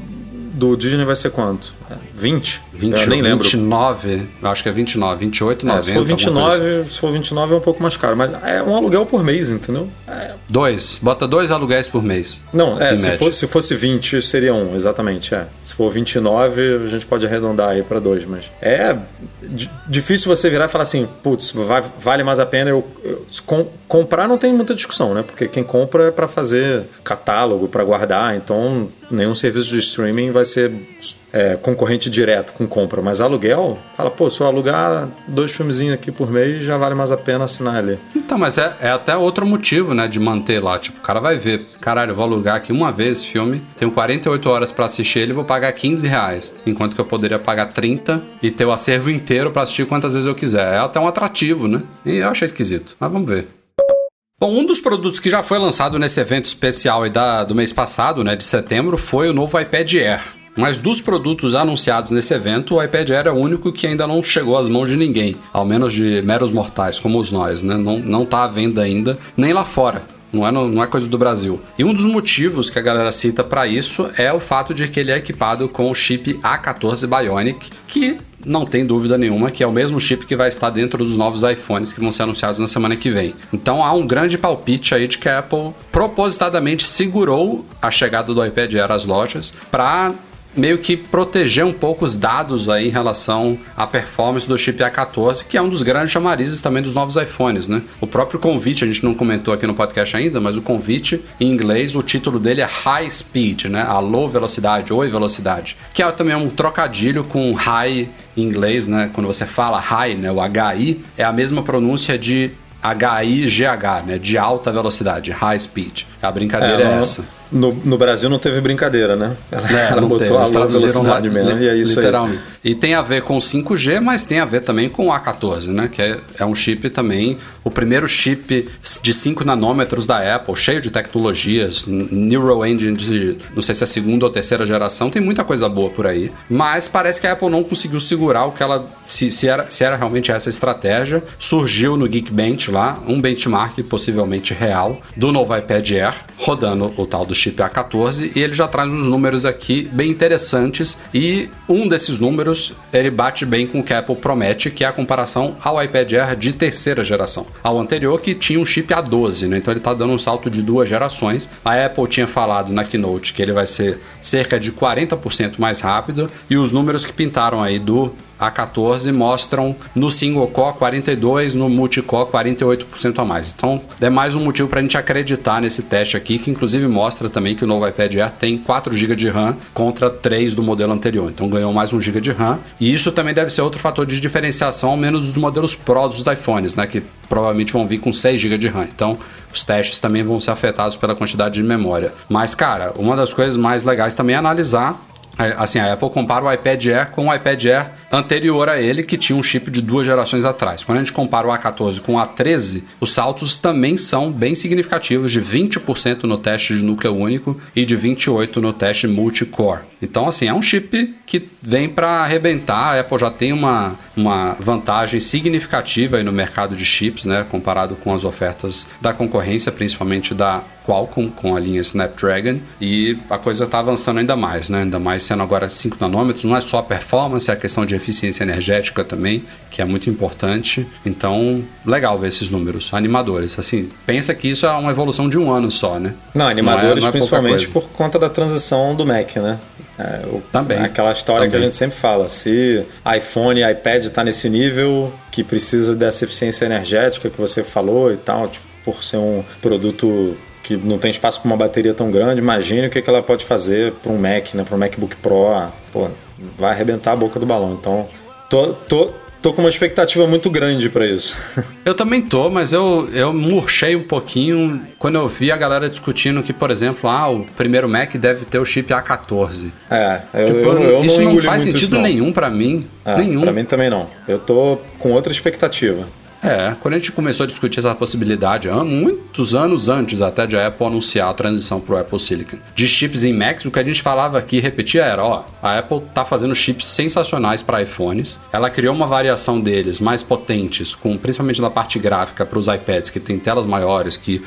do Disney vai ser quanto? 20? 20, eu nem lembro. 29, acho que é 29, 28, 90. É, se for 29, se for 29 é um pouco mais caro, mas é um aluguel por mês, entendeu? É. Dois, bota dois aluguéis por mês. Não, é, se, for, se, fosse 20 seria um, exatamente, é. Se for 29, a gente pode arredondar aí para dois, mas é difícil você virar e falar assim, putz, vale mais a pena eu, eu com, comprar não tem muita discussão, né? Porque quem compra é para fazer catálogo, para guardar, então nenhum serviço de streaming vai ser é, concorrente direto com compra, mas aluguel, fala, pô, se eu alugar dois filmezinhos aqui por mês, já vale mais a pena assinar ali. Então, mas é, é até outro motivo, né, de manter lá. Tipo, o cara vai ver, caralho, vou alugar aqui uma vez esse filme, tenho 48 horas para assistir ele, vou pagar 15 reais, enquanto que eu poderia pagar 30 e ter o acervo inteiro para assistir quantas vezes eu quiser. É até um atrativo, né? E eu achei esquisito, mas vamos ver. Bom, um dos produtos que já foi lançado nesse evento especial da, do mês passado, né, de setembro, foi o novo iPad Air. Mas dos produtos anunciados nesse evento, o iPad Air é o único que ainda não chegou às mãos de ninguém, ao menos de meros mortais como os nós, né? Não, não tá à venda ainda, nem lá fora. Não é, não é coisa do Brasil. E um dos motivos que a galera cita para isso é o fato de que ele é equipado com o chip A14 Bionic, que não tem dúvida nenhuma que é o mesmo chip que vai estar dentro dos novos iPhones que vão ser anunciados na semana que vem. Então há um grande palpite aí de que a Apple propositadamente segurou a chegada do iPad Air às lojas para meio que proteger um pouco os dados aí em relação à performance do chip A14, que é um dos grandes chamarizes também dos novos iPhones, né? O próprio convite, a gente não comentou aqui no podcast ainda, mas o convite em inglês, o título dele é High Speed, né? Alô velocidade, oi velocidade, que é também um trocadilho com high em inglês, né? Quando você fala high, né, o HI é a mesma pronúncia de HIGH, né? De alta velocidade, high speed. A brincadeira é, é essa. No, no Brasil não teve brincadeira, né? Ela, é, ela botou teve, a low velocidade lá, mesmo, e é isso literalmente. aí. E tem a ver com 5G, mas tem a ver também com o A14, né? Que é, é um chip também, o primeiro chip de 5 nanômetros da Apple, cheio de tecnologias, Neural Engine de, não sei se é segunda ou terceira geração, tem muita coisa boa por aí. Mas parece que a Apple não conseguiu segurar o que ela, se, se, era, se era realmente essa estratégia. Surgiu no Geekbench lá, um benchmark possivelmente real do novo iPad Air, rodando o tal do chip A14 e ele já traz uns números aqui bem interessantes e um desses números ele bate bem com o que a Apple promete, que é a comparação ao iPad Air de terceira geração, ao anterior que tinha um chip A12, né? então ele está dando um salto de duas gerações. A Apple tinha falado na keynote que ele vai ser cerca de 40% mais rápido e os números que pintaram aí do a14 mostram no single core 42, no multicore 48% a mais. Então é mais um motivo para a gente acreditar nesse teste aqui, que inclusive mostra também que o novo iPad Air tem 4 GB de RAM contra 3 do modelo anterior. Então ganhou mais 1 GB de RAM. E isso também deve ser outro fator de diferenciação, ao menos dos modelos Pro dos iPhones, né? Que provavelmente vão vir com 6 GB de RAM. Então os testes também vão ser afetados pela quantidade de memória. Mas, cara, uma das coisas mais legais também é analisar assim, a Apple compara o iPad Air com o iPad Air anterior a ele, que tinha um chip de duas gerações atrás. Quando a gente compara o A14 com o A13, os saltos também são bem significativos, de 20% no teste de núcleo único e de 28% no teste multicore. Então, assim, é um chip que vem para arrebentar. A Apple já tem uma, uma vantagem significativa no mercado de chips, né, comparado com as ofertas da concorrência, principalmente da Qualcomm com a linha Snapdragon e a coisa está avançando ainda mais, né? Ainda mais agora 5 nanômetros, não é só a performance, é a questão de eficiência energética também, que é muito importante. Então, legal ver esses números animadores. Assim, pensa que isso é uma evolução de um ano só, né? Não, animadores não é, não é principalmente por conta da transição do Mac, né? É, o, também. Aquela história também. que a gente sempre fala. Se iPhone e iPad está nesse nível que precisa dessa eficiência energética que você falou e tal, tipo, por ser um produto que não tem espaço para uma bateria tão grande, imagine o que, que ela pode fazer para um Mac, né, para um MacBook Pro. Pô, vai arrebentar a boca do balão. Então, tô, tô, tô com uma expectativa muito grande para isso. (laughs) Eu também tô, mas eu, eu murchei um pouquinho quando eu vi a galera discutindo que, por exemplo, ah, o primeiro Mac deve ter o chip A14. É, eu, tipo, eu, eu isso não, não faz sentido nenhum para mim. É, nenhum. Para mim também não. Eu tô com outra expectativa. É, quando a gente começou a discutir essa possibilidade, há muitos anos antes até de a Apple anunciar a transição para o Apple Silicon, de chips em Macs, o que a gente falava aqui e repetia era, ó, a Apple tá fazendo chips sensacionais para iPhones, ela criou uma variação deles mais potentes, com principalmente na parte gráfica para os iPads, que tem telas maiores, que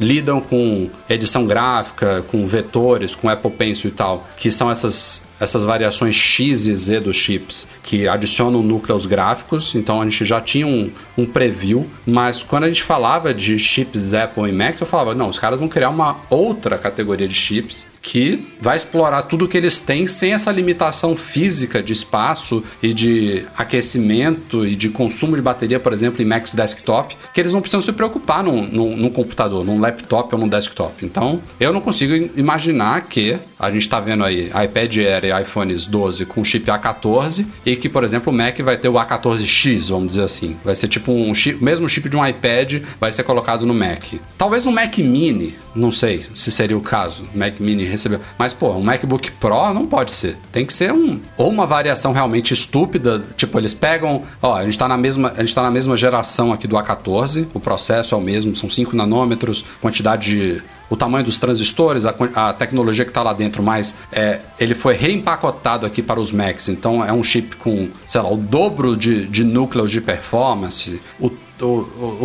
lidam com edição gráfica, com vetores, com Apple Pencil e tal, que são essas essas variações X e Z dos chips que adicionam núcleos gráficos, então a gente já tinha um, um preview, mas quando a gente falava de chips Apple e Mac, eu falava, não, os caras vão criar uma outra categoria de chips que vai explorar tudo que eles têm sem essa limitação física de espaço e de aquecimento e de consumo de bateria, por exemplo, em Macs desktop, que eles não precisam se preocupar num, num, num computador, num laptop ou num desktop. Então, eu não consigo imaginar que a gente está vendo aí iPad Air iPhones 12 com chip A14 e que, por exemplo, o Mac vai ter o A14X, vamos dizer assim. Vai ser tipo um chip, mesmo chip de um iPad vai ser colocado no Mac. Talvez no Mac Mini, não sei se seria o caso, Mac Mini recebeu. Mas, pô, um MacBook Pro não pode ser. Tem que ser um. Ou uma variação realmente estúpida. Tipo, eles pegam. Ó, a gente tá na mesma, a gente tá na mesma geração aqui do A14. O processo é o mesmo, são 5 nanômetros, quantidade de o tamanho dos transistores, a, a tecnologia que está lá dentro, mas é, ele foi reempacotado aqui para os Macs. Então é um chip com, sei lá, o dobro de, de núcleos de performance, o o,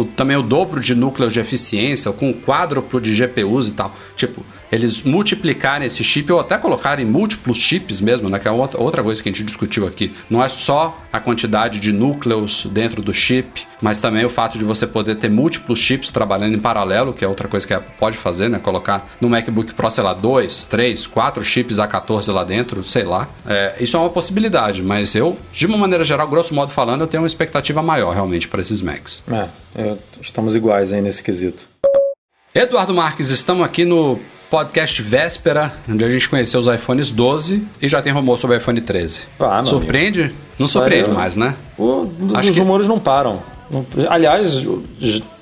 o, também o dobro de núcleos de eficiência, com o quádruplo de GPUs e tal. Tipo, eles multiplicarem esse chip ou até colocarem múltiplos chips mesmo, né? Que é outra, coisa que a gente discutiu aqui. Não é só a quantidade de núcleos dentro do chip, mas também o fato de você poder ter múltiplos chips trabalhando em paralelo, que é outra coisa que a Apple pode fazer, né? Colocar no MacBook Pro, sei lá, dois, três, quatro chips A14 lá dentro, sei lá. É, isso é uma possibilidade, mas eu, de uma maneira geral, grosso modo falando, eu tenho uma expectativa maior realmente para esses Macs. É, é, estamos iguais aí nesse quesito. Eduardo Marques, estamos aqui no podcast véspera, onde a gente conheceu os iPhones 12 e já tem rumor sobre o iPhone 13. Ah, Surpreende? Amigo. Não surpreende mais, né? O, Acho os que... rumores não param. Aliás,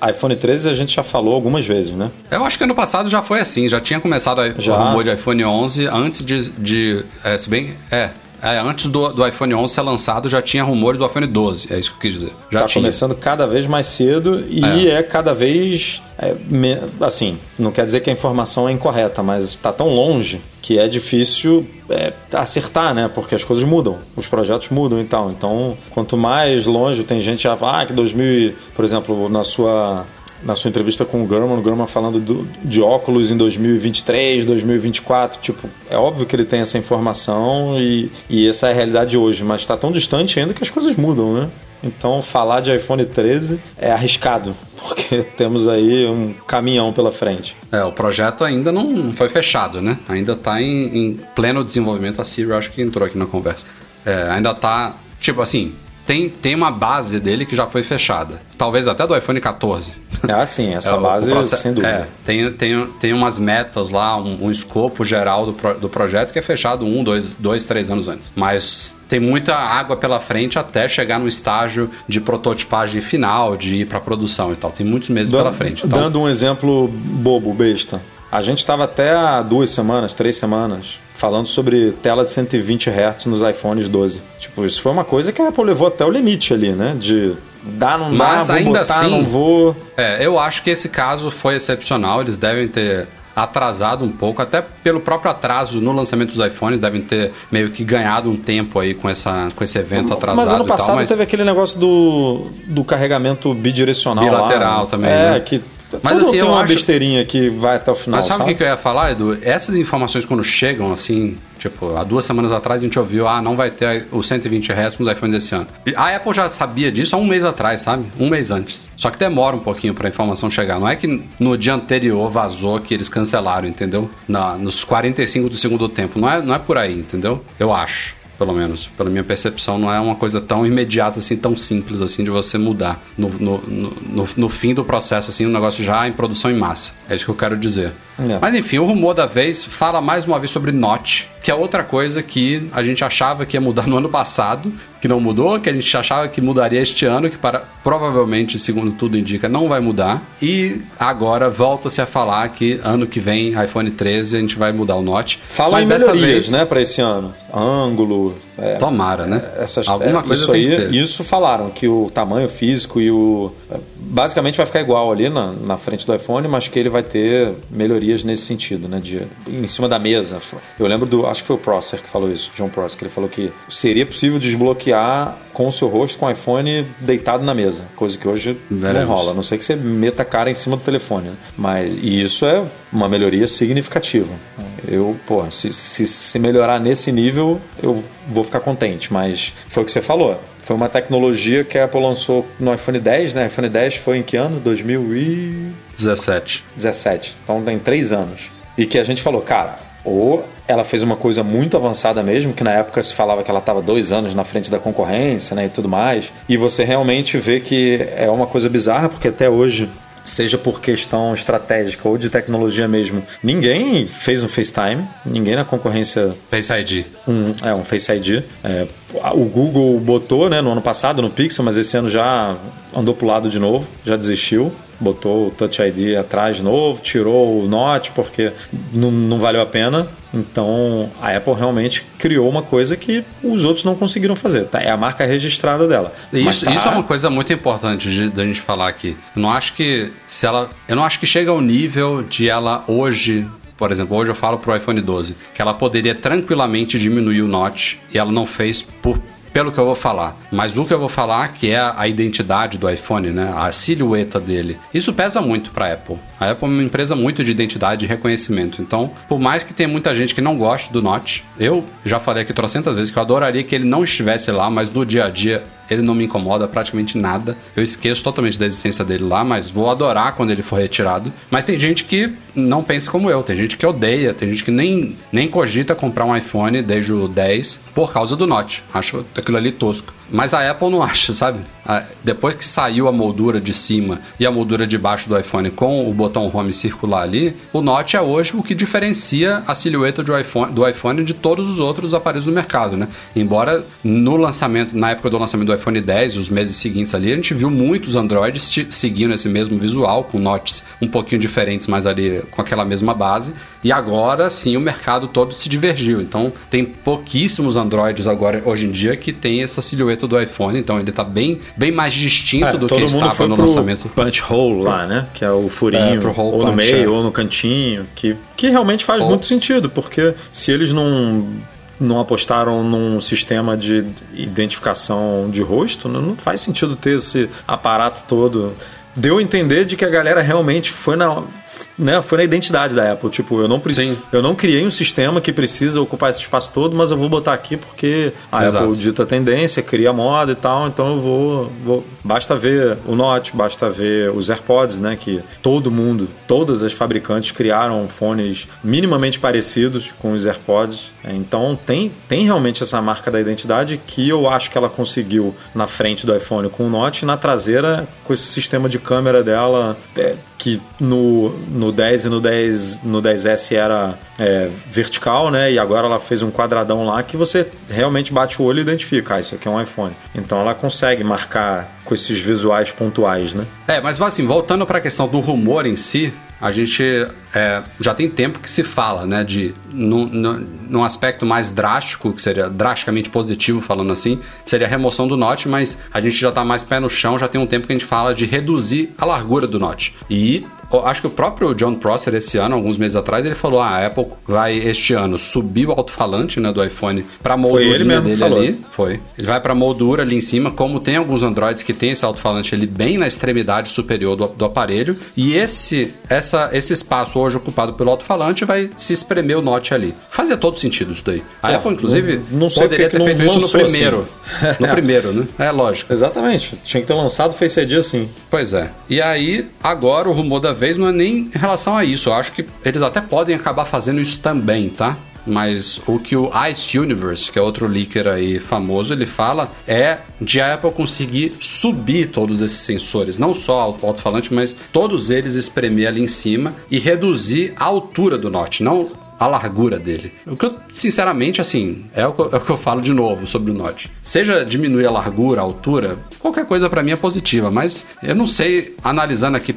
iPhone 13 a gente já falou algumas vezes, né? Eu acho que ano passado já foi assim, já tinha começado Já. o rumor de iPhone 11 antes de. de é, se bem. É. é, antes do, do iPhone 11 ser lançado já tinha rumores do iPhone 12, é isso que eu quis dizer. Já tá tinha. começando cada vez mais cedo e é, cada vez. é, me- assim, não quer dizer que a informação é incorreta, mas está tão longe que é difícil é, acertar, né? Porque as coisas mudam, os projetos mudam e tal. Então, quanto mais longe tem gente já ah, que 2000, e- por exemplo, na sua na sua entrevista com o Gurman, o Gurman falando do- de óculos em 2023, 2024, tipo, é óbvio que ele tem essa informação e, e essa é a realidade hoje, mas está tão distante ainda que as coisas mudam, né? Então, falar de iPhone 13 é arriscado, (laughs) porque temos aí um caminhão pela frente. É, o projeto ainda não foi fechado, né? Ainda tá em, em pleno desenvolvimento. A Siri, acho que entrou aqui na conversa. É, ainda tá, tipo assim, tem, tem uma base dele que já foi fechada. Talvez até do iPhone 14. (laughs) Ah, sim, essa É, base, sem dúvida. É, tem, tem, tem umas metas lá, um, um escopo geral do, pro- do projeto que é fechado um, dois, dois, três anos antes. Mas tem muita água pela frente até chegar no estágio de prototipagem final, de ir para produção e tal. Tem muitos meses pela frente. Então, Dando um exemplo bobo, besta. A gente estava até há duas semanas, três semanas, falando sobre tela de 120 Hz nos iPhones 12. Tipo, isso foi uma coisa que a Apple levou até o limite ali, né? De dá, não dá, Mas vou ainda botar, assim- não vou. É, eu acho que esse caso foi excepcional. Eles devem ter atrasado um pouco, até pelo próprio atraso no lançamento dos iPhones, devem ter meio que ganhado um tempo aí com, essa, com esse evento atrasado Mas ano e tal. passado Mas teve aquele negócio do, do carregamento bidirecional Bilateral lá. também, É, né? que Mas, tudo assim, tem eu uma acho- besteirinha que vai até o final, Mas sabe o que que eu ia falar, Edu? Essas informações quando chegam, assim, tipo, há duas semanas atrás a gente ouviu, ah, não vai ter o 120 Hz nos iPhones esse ano. A Apple já sabia disso há um mês atrás, sabe? Um mês antes. Só que demora um pouquinho pra informação chegar. Não é que no dia anterior vazou que eles cancelaram, entendeu? Na, nos 45 do segundo tempo. Não é, não é por aí, entendeu? Eu acho. Pelo menos, pela minha percepção, não é uma coisa tão imediata assim, tão simples assim de você mudar no, no, no, no- fim do processo, assim, um negócio já em produção em massa. É isso que eu quero dizer. É. Mas enfim, o rumor da vez fala mais uma vez sobre Notch, que é outra coisa que a gente achava que ia mudar no ano passado, que não mudou, que a gente achava que mudaria este ano, que para, provavelmente, segundo tudo indica, não vai mudar. E agora volta-se a falar que ano que vem, iPhone 13, a gente vai mudar o Notch. Fala Mas em melhorias, vez, né, pra esse ano. Ângulo. É, Tomara, né? essas, Alguma é, coisa isso aí, isso falaram que o tamanho físico e o basicamente vai ficar igual ali na, na frente do iPhone, mas que ele vai ter melhorias nesse sentido, né, de em cima da mesa. Eu lembro do, acho que foi o Prosser que falou isso, John Prosser, que ele falou que seria possível desbloquear com o seu rosto com o iPhone deitado na mesa, coisa que hoje não Veremos. rola, a não sei que você meta a cara em cima do telefone, né? mas e isso é uma melhoria significativa. Eu, pô, se, se, se melhorar nesse nível, eu vou ficar contente, mas foi o que você falou. Foi uma tecnologia que a Apple lançou no iPhone 10, né? iPhone 10 foi em que ano? 2017. 17. Então tem três anos. E que a gente falou, cara, ou ela fez uma coisa muito avançada mesmo, que na época se falava que ela estava dois anos na frente da concorrência, né? E tudo mais. E você realmente vê que é uma coisa bizarra, porque até hoje seja por questão estratégica ou de tecnologia mesmo, ninguém fez um FaceTime, ninguém na concorrência Face ID. um, é, um Face ID. É, o Google botou né, no ano passado no Pixel, mas esse ano já andou pro lado de novo, já desistiu. Botou o Touch ID atrás de novo, tirou o Note porque não, não valeu a pena. Então a Apple realmente criou uma coisa que os outros não conseguiram fazer. Tá? É a marca registrada dela. Isso, tá- isso é uma coisa muito importante de- da gente falar aqui. Eu não acho que se ela, eu não acho que chega ao nível de ela hoje, por exemplo, hoje eu falo pro iPhone 12, que ela poderia tranquilamente diminuir o notch e ela não fez por pelo que eu vou falar. Mas o que eu vou falar que é a identidade do iPhone, né? A silhueta dele. Isso pesa muito para Apple. A Apple é uma empresa muito de identidade e reconhecimento. Então, por mais que tenha muita gente que não goste do Notch, eu já falei aqui trocentas vezes que eu adoraria que ele não estivesse lá, mas no dia a dia ele não me incomoda praticamente nada. Eu esqueço totalmente da existência dele lá, mas vou adorar quando ele for retirado. Mas tem gente que não pensa como eu, tem gente que odeia, tem gente que nem, nem cogita comprar um iPhone desde o 10 por causa do Note. Acho aquilo ali tosco. Mas a Apple não acha, sabe? Depois que saiu a moldura de cima e a moldura de baixo do iPhone com o botão home circular ali, o Note é hoje o que diferencia a silhueta do iPhone, do iPhone de todos os outros aparelhos do mercado, né? Embora no lançamento, na época do lançamento do iPhone 10, os meses seguintes ali, a gente viu muitos Androids seguindo esse mesmo visual, com notes um pouquinho diferentes, mas ali com aquela mesma base. E agora sim o mercado todo se divergiu. Então tem pouquíssimos Androids agora hoje em dia que tem essa silhueta do iPhone, então ele tá bem bem mais distinto é, do que estava no lançamento. Punch hole lá, né? Que é o furinho, é, ou no meio, é. ou no cantinho, que, que realmente faz muito sentido, porque se eles não não apostaram num sistema de identificação de rosto, não faz sentido ter esse aparato todo. Deu a entender de que a galera realmente foi na, né, foi na identidade da Apple. Tipo, eu não, eu não criei um sistema que precisa ocupar esse espaço todo, mas eu vou botar aqui porque a Exato. Apple dita a tendência, cria moda e tal, então eu vou, vou. Basta ver o Note, basta ver os AirPods, né? Que todo mundo, todas as fabricantes criaram fones minimamente parecidos com os AirPods. Então tem, tem realmente essa marca da identidade que eu acho que ela conseguiu na frente do iPhone com o Note e na traseira com esse sistema de câmera dela. É, que no, no 10 e no 10 no 10S era é, vertical, né? E agora ela fez um quadradão lá que você realmente bate o olho e identifica, ah, isso aqui é um iPhone. Então ela consegue marcar com esses visuais pontuais, né? É, mas assim, voltando para a questão do rumor em si, a gente é, já tem tempo que se fala, né, de num, num, aspecto mais drástico, que seria drasticamente positivo, falando assim, seria a remoção do Note, mas a gente já está mais pé no chão, já tem um tempo que a gente fala de reduzir a largura do Note. E acho que o próprio John Prosser esse ano, alguns meses atrás, ele falou: ah, a Apple vai este ano subir o alto-falante né, do iPhone para a moldura dele falou. ali. Foi. Ele vai para a moldura ali em cima, como tem alguns Androids que tem esse alto-falante ali bem na extremidade superior do, do aparelho. E esse, essa, esse espaço hoje ocupado pelo alto-falante vai se espremer o Note ali. Fazia todo sentido isso daí. A é, Apple, inclusive, não, não poderia ter feito isso no primeiro. Assim. No (laughs) primeiro, né? É lógico. Exatamente. Tinha que ter lançado Face ID assim. Pois é. E aí, agora o rumor da vez não é nem em relação a isso. Eu acho que eles até podem acabar fazendo isso também, tá? Mas o que o Ice Universe, que é outro leaker aí famoso, ele fala é de a Apple conseguir subir todos esses sensores, não só o alto-falante, mas todos eles espremer ali em cima e reduzir a altura do Note, não a largura dele. O que eu, sinceramente, assim, é o que eu, é o que eu falo de novo sobre o Note. Seja diminuir a largura, a altura, qualquer coisa para mim é positiva, mas eu não sei, analisando aqui,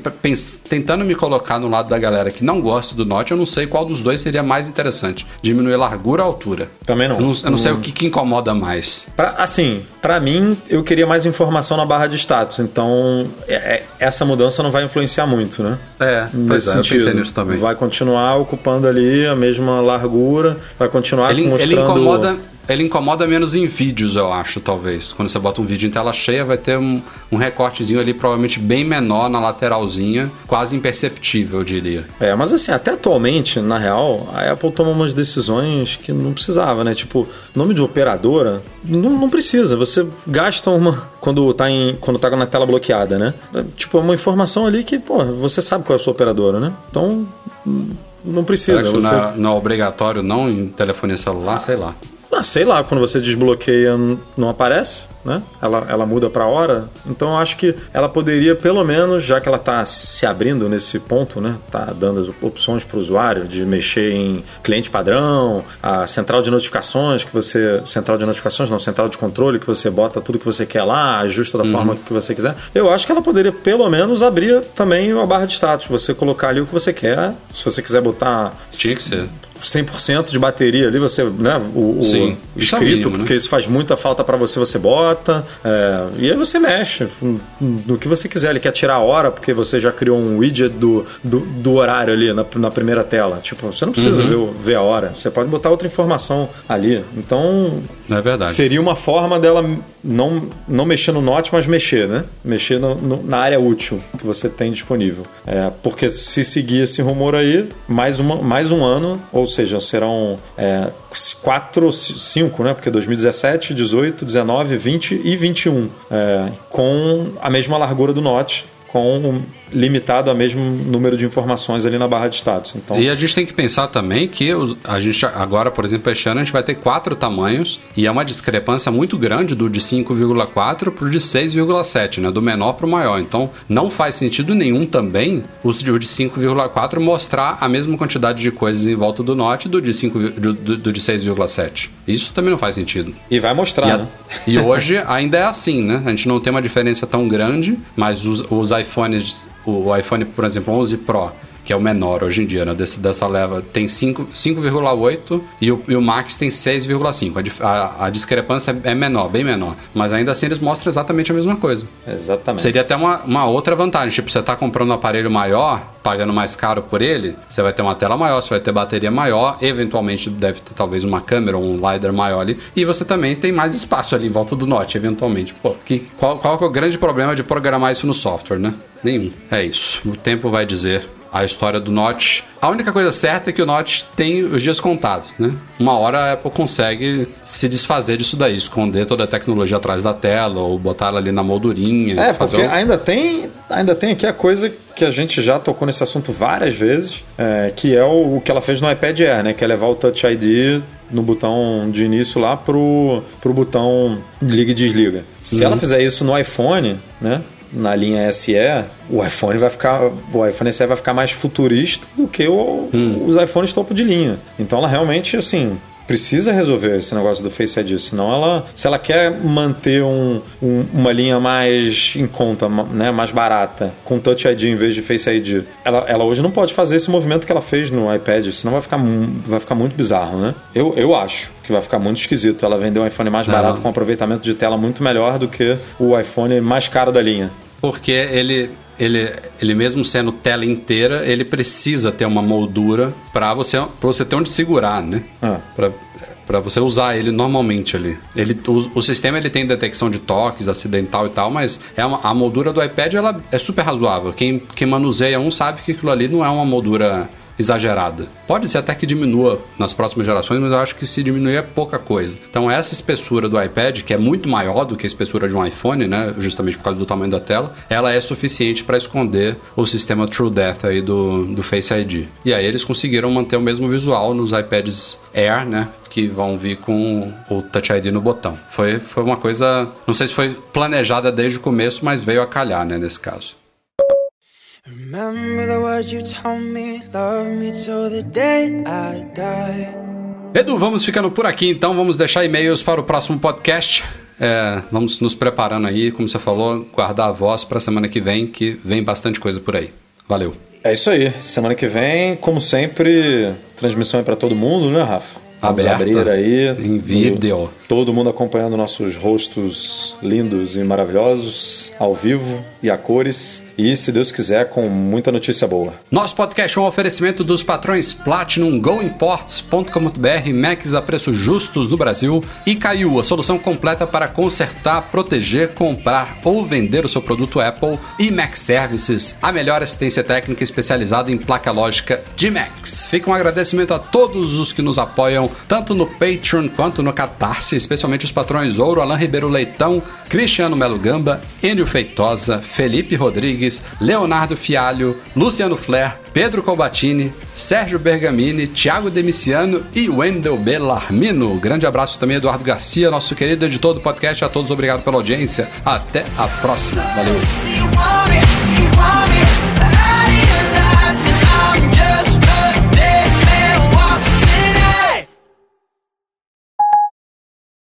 tentando me colocar no lado da galera que não gosta do Note, eu não sei qual dos dois seria mais interessante. Diminuir a largura ou a altura. Também não. Eu não, eu não sei o que, que, incomoda mais. Pra, assim, para mim, eu queria mais informação na barra de status, então é, é, essa mudança não vai influenciar muito, né? É, pois é, eu pensei nisso também. Vai continuar ocupando ali a mesma mesma largura, vai continuar ele, mostrando... Ele incomoda, ele incomoda menos em vídeos, eu acho, talvez. Quando você bota um vídeo em tela cheia, vai ter um, um recortezinho ali, provavelmente bem menor na lateralzinha, quase imperceptível, eu diria. É, mas assim, até atualmente, na real, a Apple toma umas decisões que não precisava, né? Tipo, nome de operadora, não, não precisa. Você gasta uma quando tá, em, quando tá na tela bloqueada, né? Tipo, é uma informação ali que, pô, você sabe qual é a sua operadora, né? Então não precisa. Será que isso você... não, é, não é obrigatório, não em telefonia celular? Sei lá. Ah, sei lá, quando você desbloqueia não aparece, né? Ela, ela muda para hora. Então eu acho que ela poderia, pelo menos, já que ela está se abrindo nesse ponto, né? Tá dando as opções para o usuário de mexer em cliente padrão, a central de notificações que você. Central de notificações, não, central de controle que você bota tudo que você quer lá, ajusta da uhum. forma que você quiser. Eu acho que ela poderia, pelo menos, abrir também a barra de status. Você colocar ali o que você quer. Se você quiser botar. Tinha que ser 100% de bateria ali, você, né, o, Sim, o escrito, é mínimo, porque né? isso faz muita falta para você, você bota, é, e aí você mexe no que você quiser. Ele quer tirar a hora, porque você já criou um widget do, do, do horário ali na, na, primeira tela. Tipo, você não precisa uhum. ver, ver a hora, você pode botar outra informação ali. Então, é verdade. seria uma forma dela não, não mexer no Note, mas mexer, né? Mexer no, no, na área útil que você tem disponível. É, porque se seguir esse rumor aí, mais, uma, mais um ano, ou seja, serão é, quatro, cinco, né? Porque 2017, 18, 19, 20 e 21, é, com a mesma largura do Note, com limitado ao mesmo número de informações ali na barra de status. Então, E a gente tem que pensar também que a gente agora, por exemplo, este ano a gente vai ter quatro tamanhos e é uma discrepância muito grande do de 5,4 para o de 6,7, né? Do menor para o maior. Então não faz sentido nenhum também o de o de 5,4 mostrar a mesma quantidade de coisas em volta do Note do de, 5, do, do- do de 6,7. Isso também não faz sentido. e vai mostrar, E, a- né? (laughs) e hoje ainda é assim, né? A gente não tem uma diferença tão grande, mas os, os iPhones, o iPhone, por exemplo, 11 Pro, que é o menor hoje em dia, né? Desse, dessa leva, tem 5 5,8 e o, e o Max tem 6,5. A A, a discrepância é menor, bem menor. Mas ainda assim eles mostram exatamente a mesma coisa. Exatamente. Seria até uma, uma outra vantagem. Tipo, você tá comprando um aparelho maior, pagando mais caro por ele, você vai ter uma tela maior, você vai ter bateria maior, eventualmente deve ter talvez uma câmera ou um LiDAR maior ali, e você também tem mais espaço ali em volta do Note, eventualmente. Pô, que, qual, qual é o grande problema de programar isso no software, né? Nenhum. É isso. O tempo vai dizer a história do Note. A única coisa certa é que o Note tem os dias contados, né? Uma hora a Apple consegue se desfazer disso daí, esconder toda a tecnologia atrás da tela ou botar ela ali na moldurinha. É, porque ainda tem, ainda tem aqui a coisa que a gente já tocou nesse assunto várias vezes, é, que é o, o que ela fez no iPad Air, né? Que é levar o Touch ID no botão de início lá pro, pro botão liga e desliga. Se Uhum. ela fizer isso no iPhone, né? Na linha SE, o iPhone vai ficar. O iPhone SE vai ficar mais futurista do que o- Hum. os iPhones topo de linha. Então ela realmente, assim, precisa resolver esse negócio do Face ID, senão ela, se ela quer manter um- um- uma linha mais em conta, né, mais barata, com Touch ID em vez de Face ID, ela, ela hoje não pode fazer esse movimento que ela fez no iPad, senão vai ficar, vai ficar muito bizarro, né? Eu, eu acho que vai ficar muito esquisito ela vender um iPhone mais barato com aproveitamento de tela muito melhor do que o iPhone mais caro da linha. Porque ele, ele, ele mesmo sendo tela inteira, ele precisa ter uma moldura para você, pra você ter onde segurar, né? Ah. Pra, pra você usar ele normalmente ali. Ele, o, o sistema ele tem detecção de toques, acidental e tal, mas é uma- a moldura do iPad ela é super razoável. Quem, quem manuseia um sabe que aquilo ali não é uma moldura exagerada. Pode ser até que diminua nas próximas gerações, mas eu acho que se diminuir é pouca coisa. Então essa espessura do iPad, que é muito maior do que a espessura de um iPhone, né, justamente por causa do tamanho da tela, ela é suficiente para esconder o sistema True Death aí do, do Face ID. E aí eles conseguiram manter o mesmo visual nos iPads Air, né, que vão vir com o Touch ID no botão. Foi, foi uma coisa, não sei se foi planejada desde o começo, mas veio a calhar, né, nesse caso. Edu, vamos ficando por aqui então. Vamos deixar e-mails para o próximo podcast. É, vamos nos preparando aí, como você falou, guardar a voz para a semana que vem, que vem bastante coisa por aí. Valeu. É isso aí. Semana que vem, como sempre, transmissão é para todo mundo, né, Rafa? Vamos Aberta, abrir aí. em vídeo. Todo mundo acompanhando nossos rostos lindos e maravilhosos, ao vivo e a cores. E, se Deus quiser, com muita notícia boa. Nosso podcast é um oferecimento dos patrões Platinum, GoImports.com.br, Macs a preços justos no Brasil e Caiu, a solução completa para consertar, proteger, comprar ou vender o seu produto Apple e Mac Services, a melhor assistência técnica especializada em placa lógica de Macs. Fica um agradecimento a todos os que nos apoiam, tanto no Patreon quanto no Catarse, especialmente os patrões Ouro, Alain Ribeiro Leitão, Cristiano Melo Gamba, Enio Feitosa, Felipe Rodrigues, Leonardo Fialho, Luciano Flair, Pedro Colbatini, Sérgio Bergamini, Thiago Demiciano e Wendel Bellarmino. Grande abraço também, Eduardo Garcia, nosso querido editor do podcast. A todos, obrigado pela audiência. Até a próxima. Valeu.